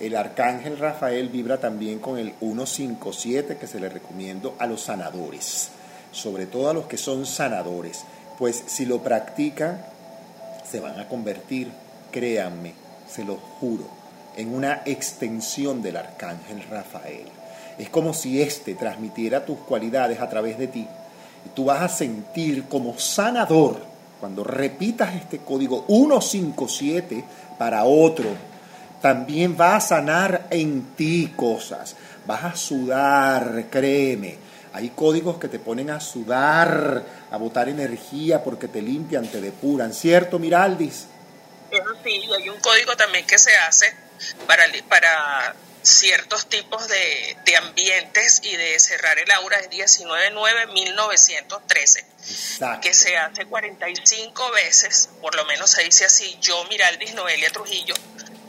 El arcángel Rafael vibra también con el 157 que se le recomiendo a los sanadores, sobre todo a los que son sanadores, pues si lo practican se van a convertir, créanme, se lo juro, en una extensión del arcángel Rafael. Es como si éste transmitiera tus cualidades a través de ti y tú vas a sentir como sanador cuando repitas este código 157 para otro. También va a sanar en ti cosas. Vas a sudar, créeme. Hay códigos que te ponen a sudar, a botar energía porque te limpian, te depuran. ¿Cierto, Miraldis? Sí, hay un código también que se hace para, para ciertos tipos de, de, ambientes y de cerrar el aura es 19-9-1913, que se hace 45 veces, por lo menos se dice así, yo Miraldis Noelia Trujillo,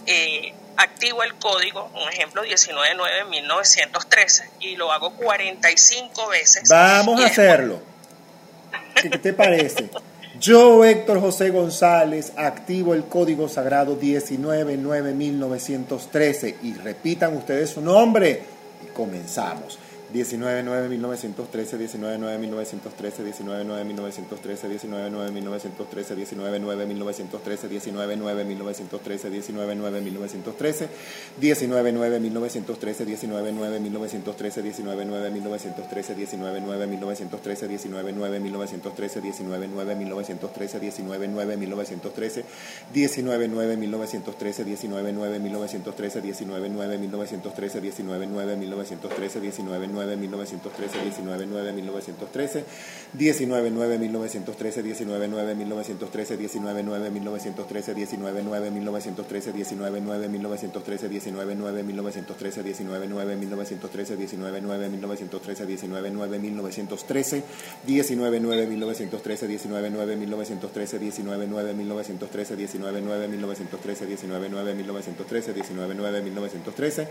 eh, activo el código, un ejemplo 19-9-1913, y lo hago 45 veces. Vamos a hacerlo. ¿Qué te parece? Yo, Héctor José González, activo el código sagrado 199913 y repitan ustedes su nombre y comenzamos. 19-9-1913, 19-9-1913, 19-9-1913, 19-9-1913, 19-9-1913, 19-9-1913, 19-9-1913, 19-9-1913, 19-9-1913, 19-9-1913, 19-9-1913, 19-9-1913, 19-9-1913, 19-9-1913, 19-9-1913, 19-9-1913, 19-9-1913, 19-9-1913, 19 9 1913 19 9 1913 19 9 1913 19 9 1913 19 9 1913 19 9 1913 19 9 1913 19 9 1913 19 9 1913 19 9 1913 19 9 1913 19 9 1913 19 9 1913 19 9 1913 19 9 1913 19 9 1913 19 9 1913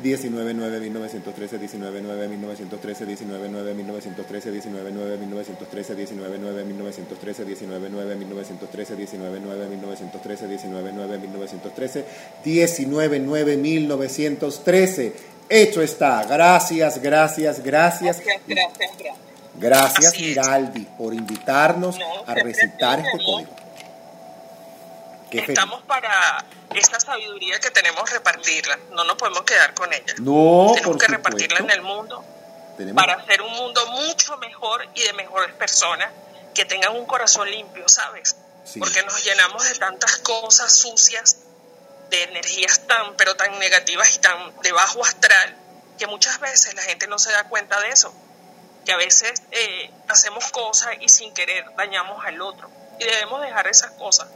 19 9 1913 19 9 1913, 19 9 1913, 19 9 1913, 19 9 1913, 19 9 1913, 19 9 1913, 19 9 1913, 19 9 1913. Hecho está. Gracias, gracias, gracias. Gracias, gracias, gracias. Miraldi, por invitarnos a recitar este código. Estamos para esta sabiduría que tenemos repartirla. No nos podemos quedar con ella. No, tenemos que repartirla en el mundo para hacer un mundo mucho mejor y de mejores personas que tengan un corazón limpio, ¿sabes? Porque nos llenamos de tantas cosas sucias, de energías tan, pero tan negativas y tan de bajo astral, que muchas veces la gente no se da cuenta de eso. Que a veces eh, hacemos cosas y sin querer dañamos al otro. Y debemos dejar esas cosas,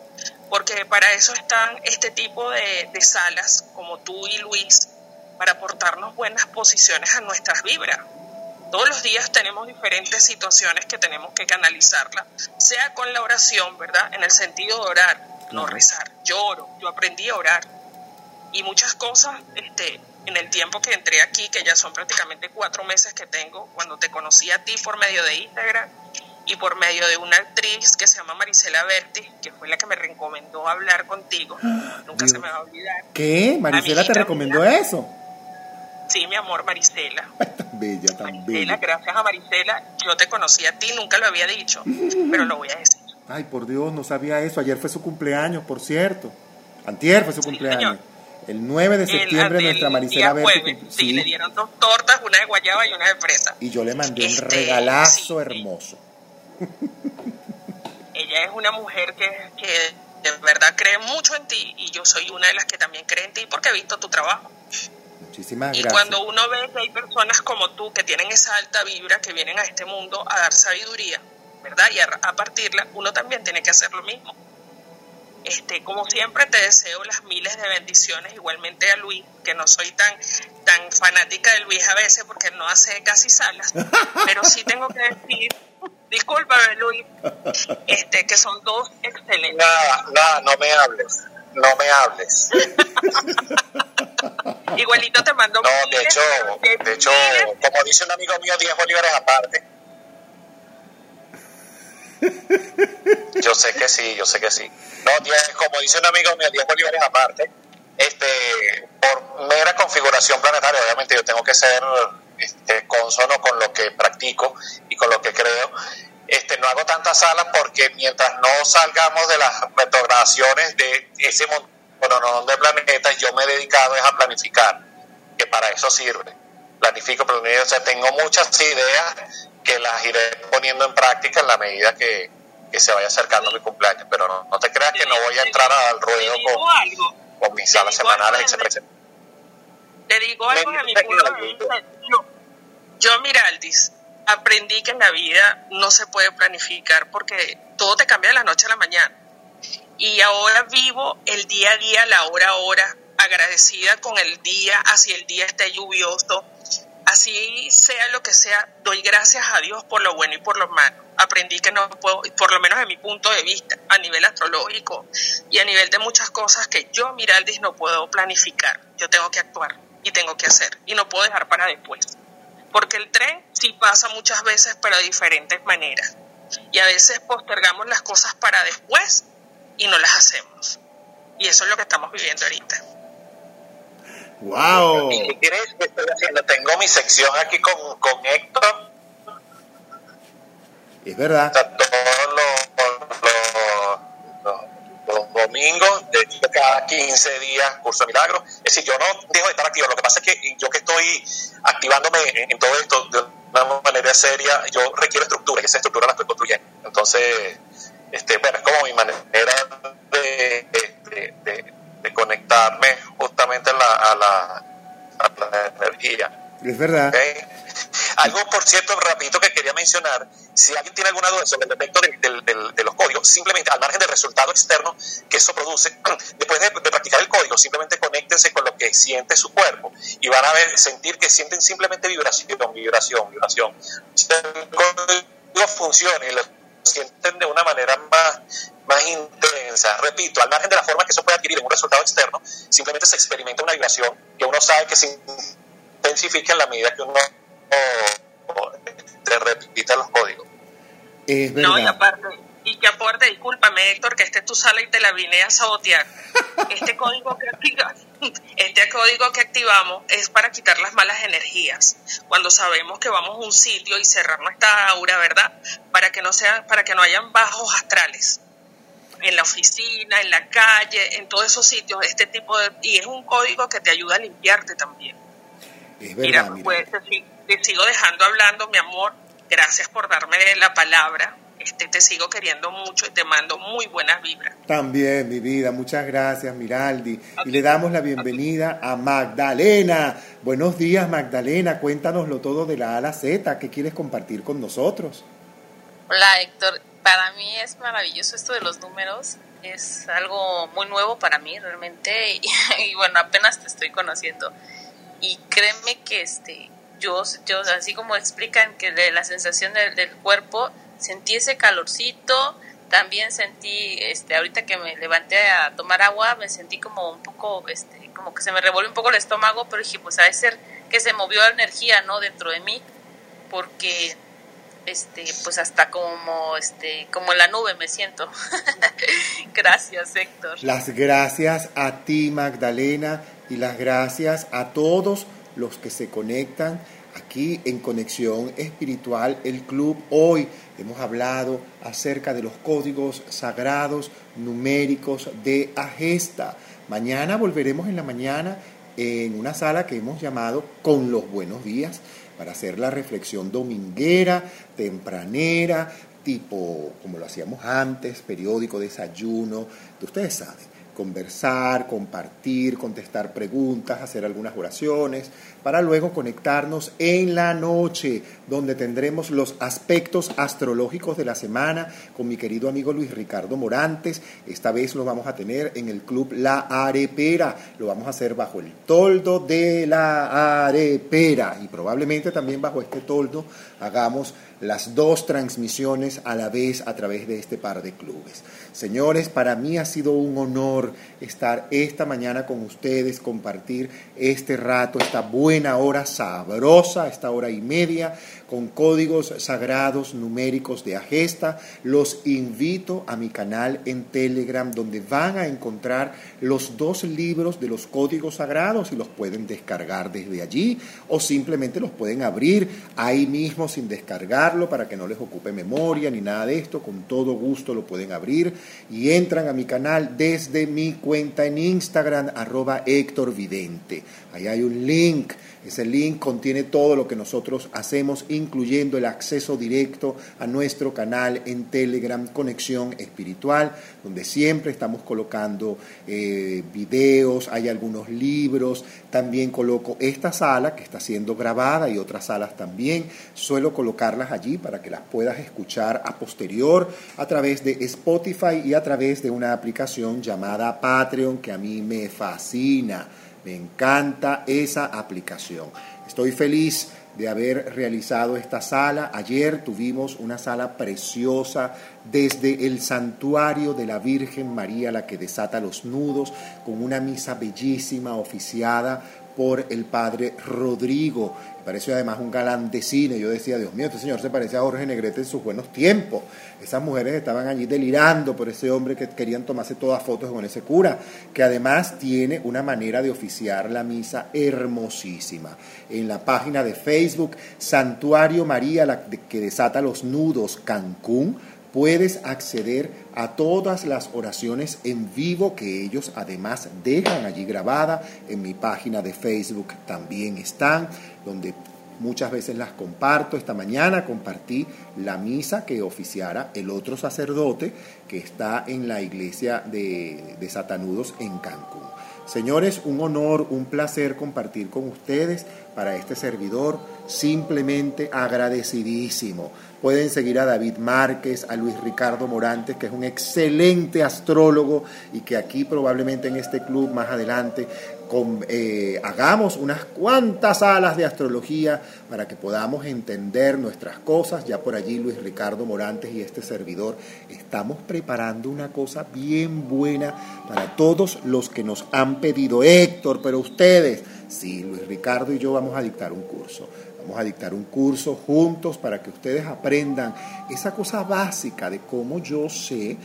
porque para eso están este tipo de, de salas, como tú y Luis, para aportarnos buenas posiciones a nuestras vibras. Todos los días tenemos diferentes situaciones que tenemos que canalizarla, sea con la oración, ¿verdad? En el sentido de orar, no rezar. Yo oro, yo aprendí a orar. Y muchas cosas, este, en el tiempo que entré aquí, que ya son prácticamente cuatro meses que tengo, cuando te conocí a ti por medio de Instagram y por medio de una actriz que se llama Marisela Berti, que fue la que me recomendó hablar contigo. Nunca se me va a olvidar. ¿Qué? ¿Marisela te recomendó eso? Sí, mi amor, Marisela. tan bella, tan Marisela, gracias a Marisela, yo te conocí a ti, nunca lo había dicho, pero lo voy a decir. Ay, por Dios, no sabía eso. Ayer fue su cumpleaños, por cierto. Antier fue su cumpleaños. El 9 de septiembre nuestra Marisela Verde. Sí, le dieron dos tortas, una de guayaba y una de fresa. Y yo le mandé un este, regalazo hermoso. Ella es una mujer que, que de verdad cree mucho en ti y yo soy una de las que también cree en ti porque he visto tu trabajo. Muchísimas y cuando uno ve que hay personas como tú que tienen esa alta vibra, que vienen a este mundo a dar sabiduría, ¿verdad? Y a, partirla, uno también tiene que hacer lo mismo. Este, como siempre te deseo las miles de bendiciones, igualmente a Luis, que no soy tan, tan fanática de Luis a veces porque no hace casi salas, pero sí tengo que decir, discúlpame Luis, este, que son dos excelentes. Nada, nada, no me hables no me hables. Igualito te mando No, de hecho, de hecho, como dice un amigo mío, 10 bolívares aparte. Yo sé que sí, yo sé que sí. No, como dice un amigo mío, 10 bolívares aparte, este, por mera configuración planetaria, obviamente yo tengo que ser este, consono con lo que practico y con lo que creo. Este, no hago tantas salas porque mientras no salgamos de las retrogradaciones de ese montón de planetas, yo me he dedicado a planificar, que para eso sirve. Planifico, planifico, o sea, tengo muchas ideas que las iré poniendo en práctica en la medida que, se vaya acercando mi cumpleaños, pero no, te creas que no voy a entrar al ruedo con, mis salas semanales, etcétera, etcétera. Te digo algo de mi. Yo, yo, Miraldis, aprendí que en la vida no se puede planificar porque todo te cambia de la noche a la mañana. Y ahora vivo el día a día, la hora a hora, agradecida con el día, así el día esté lluvioso, así sea lo que sea, doy gracias a Dios por lo bueno y por lo malo. Aprendí que no puedo, por lo menos de mi punto de vista, a nivel astrológico y a nivel de muchas cosas que yo, Miraldis, no puedo planificar. Yo tengo que actuar y tengo que hacer y no puedo dejar para después. Porque el tren sí pasa muchas veces, pero de diferentes maneras. Y a veces postergamos las cosas para después y no las hacemos. Y eso es lo que estamos viviendo ahorita. ¡Wow! ¿Y qué quieres que estoy haciendo? Tengo mi sección aquí con, con Héctor. Es verdad. todos los, los, domingos, de cada 15 días, curso de milagros. Es decir, yo no dejo de estar activo. Lo que pasa es que yo que estoy activándome en, todo esto de una manera seria, yo requiero estructura y esa estructura la estoy construyendo. Entonces, este, bueno, es como mi manera de, de de conectarme justamente a la, a la, energía. Es verdad. Algo, por cierto, rapidito que quería mencionar, si alguien tiene alguna duda sobre el efecto de, los códigos, simplemente al margen del resultado externo que eso produce, después de, practicar el código, simplemente conéctense con lo que siente su cuerpo y van a ver, sentir que sienten simplemente vibración, vibración, vibración. El código funciona y sienten de una manera más, más intensa. Repito, al margen de la forma que eso puede adquirir en un resultado externo, simplemente se experimenta una vibración que uno sabe que se intensifica en la medida que uno te repita los códigos. No, y aparte, y que aparte, discúlpame Héctor, que esté tu sala y te la vine a sabotear. Este código que este código que activamos es para quitar las malas energías. Cuando sabemos que vamos a un sitio y cerrar nuestra aura, ¿verdad? Para que no sea, para que no hayan bajos astrales en la oficina, en la calle, en todos esos sitios, este tipo de... Y es un código que te ayuda a limpiarte también. mira, pues te, sigo dejando hablando, mi amor. Gracias por darme la palabra. Este, te sigo queriendo mucho y te mando muy buenas vibras. También, mi vida, muchas gracias, Miraldi. Y le damos la bienvenida a Magdalena. Buenos días, Magdalena. Cuéntanoslo todo de la A a la Z. ¿Qué quieres compartir con nosotros? Hola, Héctor para mí es maravilloso esto de los números. Es algo muy nuevo para mí realmente y, bueno, apenas te estoy conociendo. Y créeme que este, yo, yo así como explican que de la sensación del, cuerpo, sentí ese calorcito, también sentí, este, ahorita que me levanté a tomar agua, me sentí como un poco, este, como que se me revolvió un poco el estómago, pero dije, pues a ser que se movió la energía, ¿no? Dentro de mí, porque este pues hasta como este como en la nube me siento. Gracias Héctor. Las gracias a ti Magdalena y las gracias a todos los que se conectan aquí en Conexión Espiritual el Club hoy hemos hablado acerca de los códigos sagrados numéricos de Agesta. Mañana volveremos en la mañana en una sala que hemos llamado Con los Buenos Días para hacer la reflexión dominguera, tempranera, tipo como lo hacíamos antes, periódico, desayuno, ustedes saben conversar, compartir, contestar preguntas, hacer algunas oraciones, para luego conectarnos en la noche, donde tendremos los aspectos astrológicos de la semana con mi querido amigo Luis Ricardo Morantes. Esta vez lo vamos a tener en el club La Arepera, lo vamos a hacer bajo el toldo de la Arepera y probablemente también bajo este toldo hagamos las dos transmisiones a la vez a través de este par de clubes. Señores, para mí ha sido un honor estar esta mañana con ustedes, compartir este rato, esta buena hora sabrosa, esta hora y media, con códigos sagrados numéricos de Agesta. Los invito a mi canal en Telegram, donde van a encontrar los dos libros de los códigos sagrados y los pueden descargar desde allí o simplemente los pueden abrir ahí mismo sin descargarlo para que no les ocupe memoria ni nada de esto. Con todo gusto lo pueden abrir y entran a mi canal desde mi cuenta en Instagram, arroba Héctor Vidente. Ahí hay un link ese link contiene todo lo que nosotros hacemos, incluyendo el acceso directo a nuestro canal en Telegram, Conexión Espiritual, donde siempre estamos colocando eh, videos, hay algunos libros. También coloco esta sala que está siendo grabada y otras salas también. Suelo colocarlas allí para que las puedas escuchar a posterior a través de Spotify y a través de una aplicación llamada Patreon que a mí me fascina. Me encanta esa aplicación. Estoy feliz de haber realizado esta sala. Ayer tuvimos una sala preciosa desde el santuario de la Virgen María, la que desata los nudos, con una misa bellísima oficiada por el padre Rodrigo. Pareció además un galán de cine. Yo decía, Dios mío, este señor se parece a Jorge Negrete en sus buenos tiempos. Esas mujeres estaban allí delirando por ese hombre que querían tomarse todas fotos con ese cura, que además tiene una manera de oficiar la misa hermosísima. En la página de Facebook, Santuario María, la que desata los nudos, Cancún, puedes acceder a todas las oraciones en vivo que ellos además dejan allí grabada. En mi página de Facebook también están, donde muchas veces las comparto. Esta mañana compartí la misa que oficiara el otro sacerdote que está en la iglesia de, de Satanudos en Cancún. Señores, un honor, un placer compartir con ustedes para este servidor, simplemente agradecidísimo. Pueden seguir a David Márquez, a Luis Ricardo Morantes, que es un excelente astrólogo y que aquí probablemente en este club más adelante eh, hagamos unas cuantas salas de astrología para que podamos entender nuestras cosas. Ya por allí Luis Ricardo Morantes y este servidor estamos preparando una cosa bien buena para todos los que nos han pedido. Héctor, pero ustedes, sí, Luis Ricardo y yo vamos a dictar un curso. Vamos a dictar un curso juntos para que ustedes aprendan esa cosa básica de cómo yo sé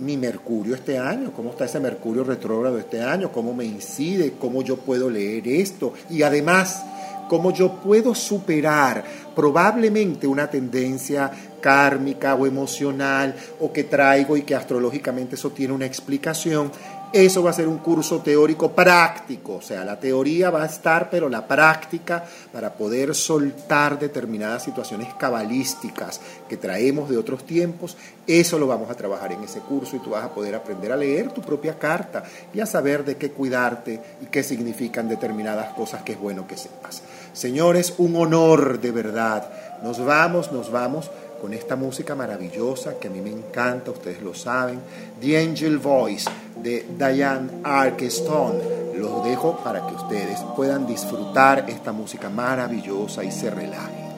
mi Mercurio este año, cómo está ese Mercurio retrógrado este año, cómo me incide, cómo yo puedo leer esto. Y además cómo yo puedo superar probablemente una tendencia kármica o emocional o que traigo y que astrológicamente eso tiene una explicación eso va a ser un curso teórico práctico, o sea, la teoría va a estar, pero la práctica para poder soltar determinadas situaciones cabalísticas que traemos de otros tiempos, eso lo vamos a trabajar en ese curso y tú vas a poder aprender a leer tu propia carta y a saber de qué cuidarte y qué significan determinadas cosas que es bueno que sepas. Señores, un honor de verdad. Nos vamos, nos vamos con esta música maravillosa que a mí me encanta, ustedes lo saben, The Angel Voice de Diane Arkestone. Los dejo para que ustedes puedan disfrutar esta música maravillosa y se relajen.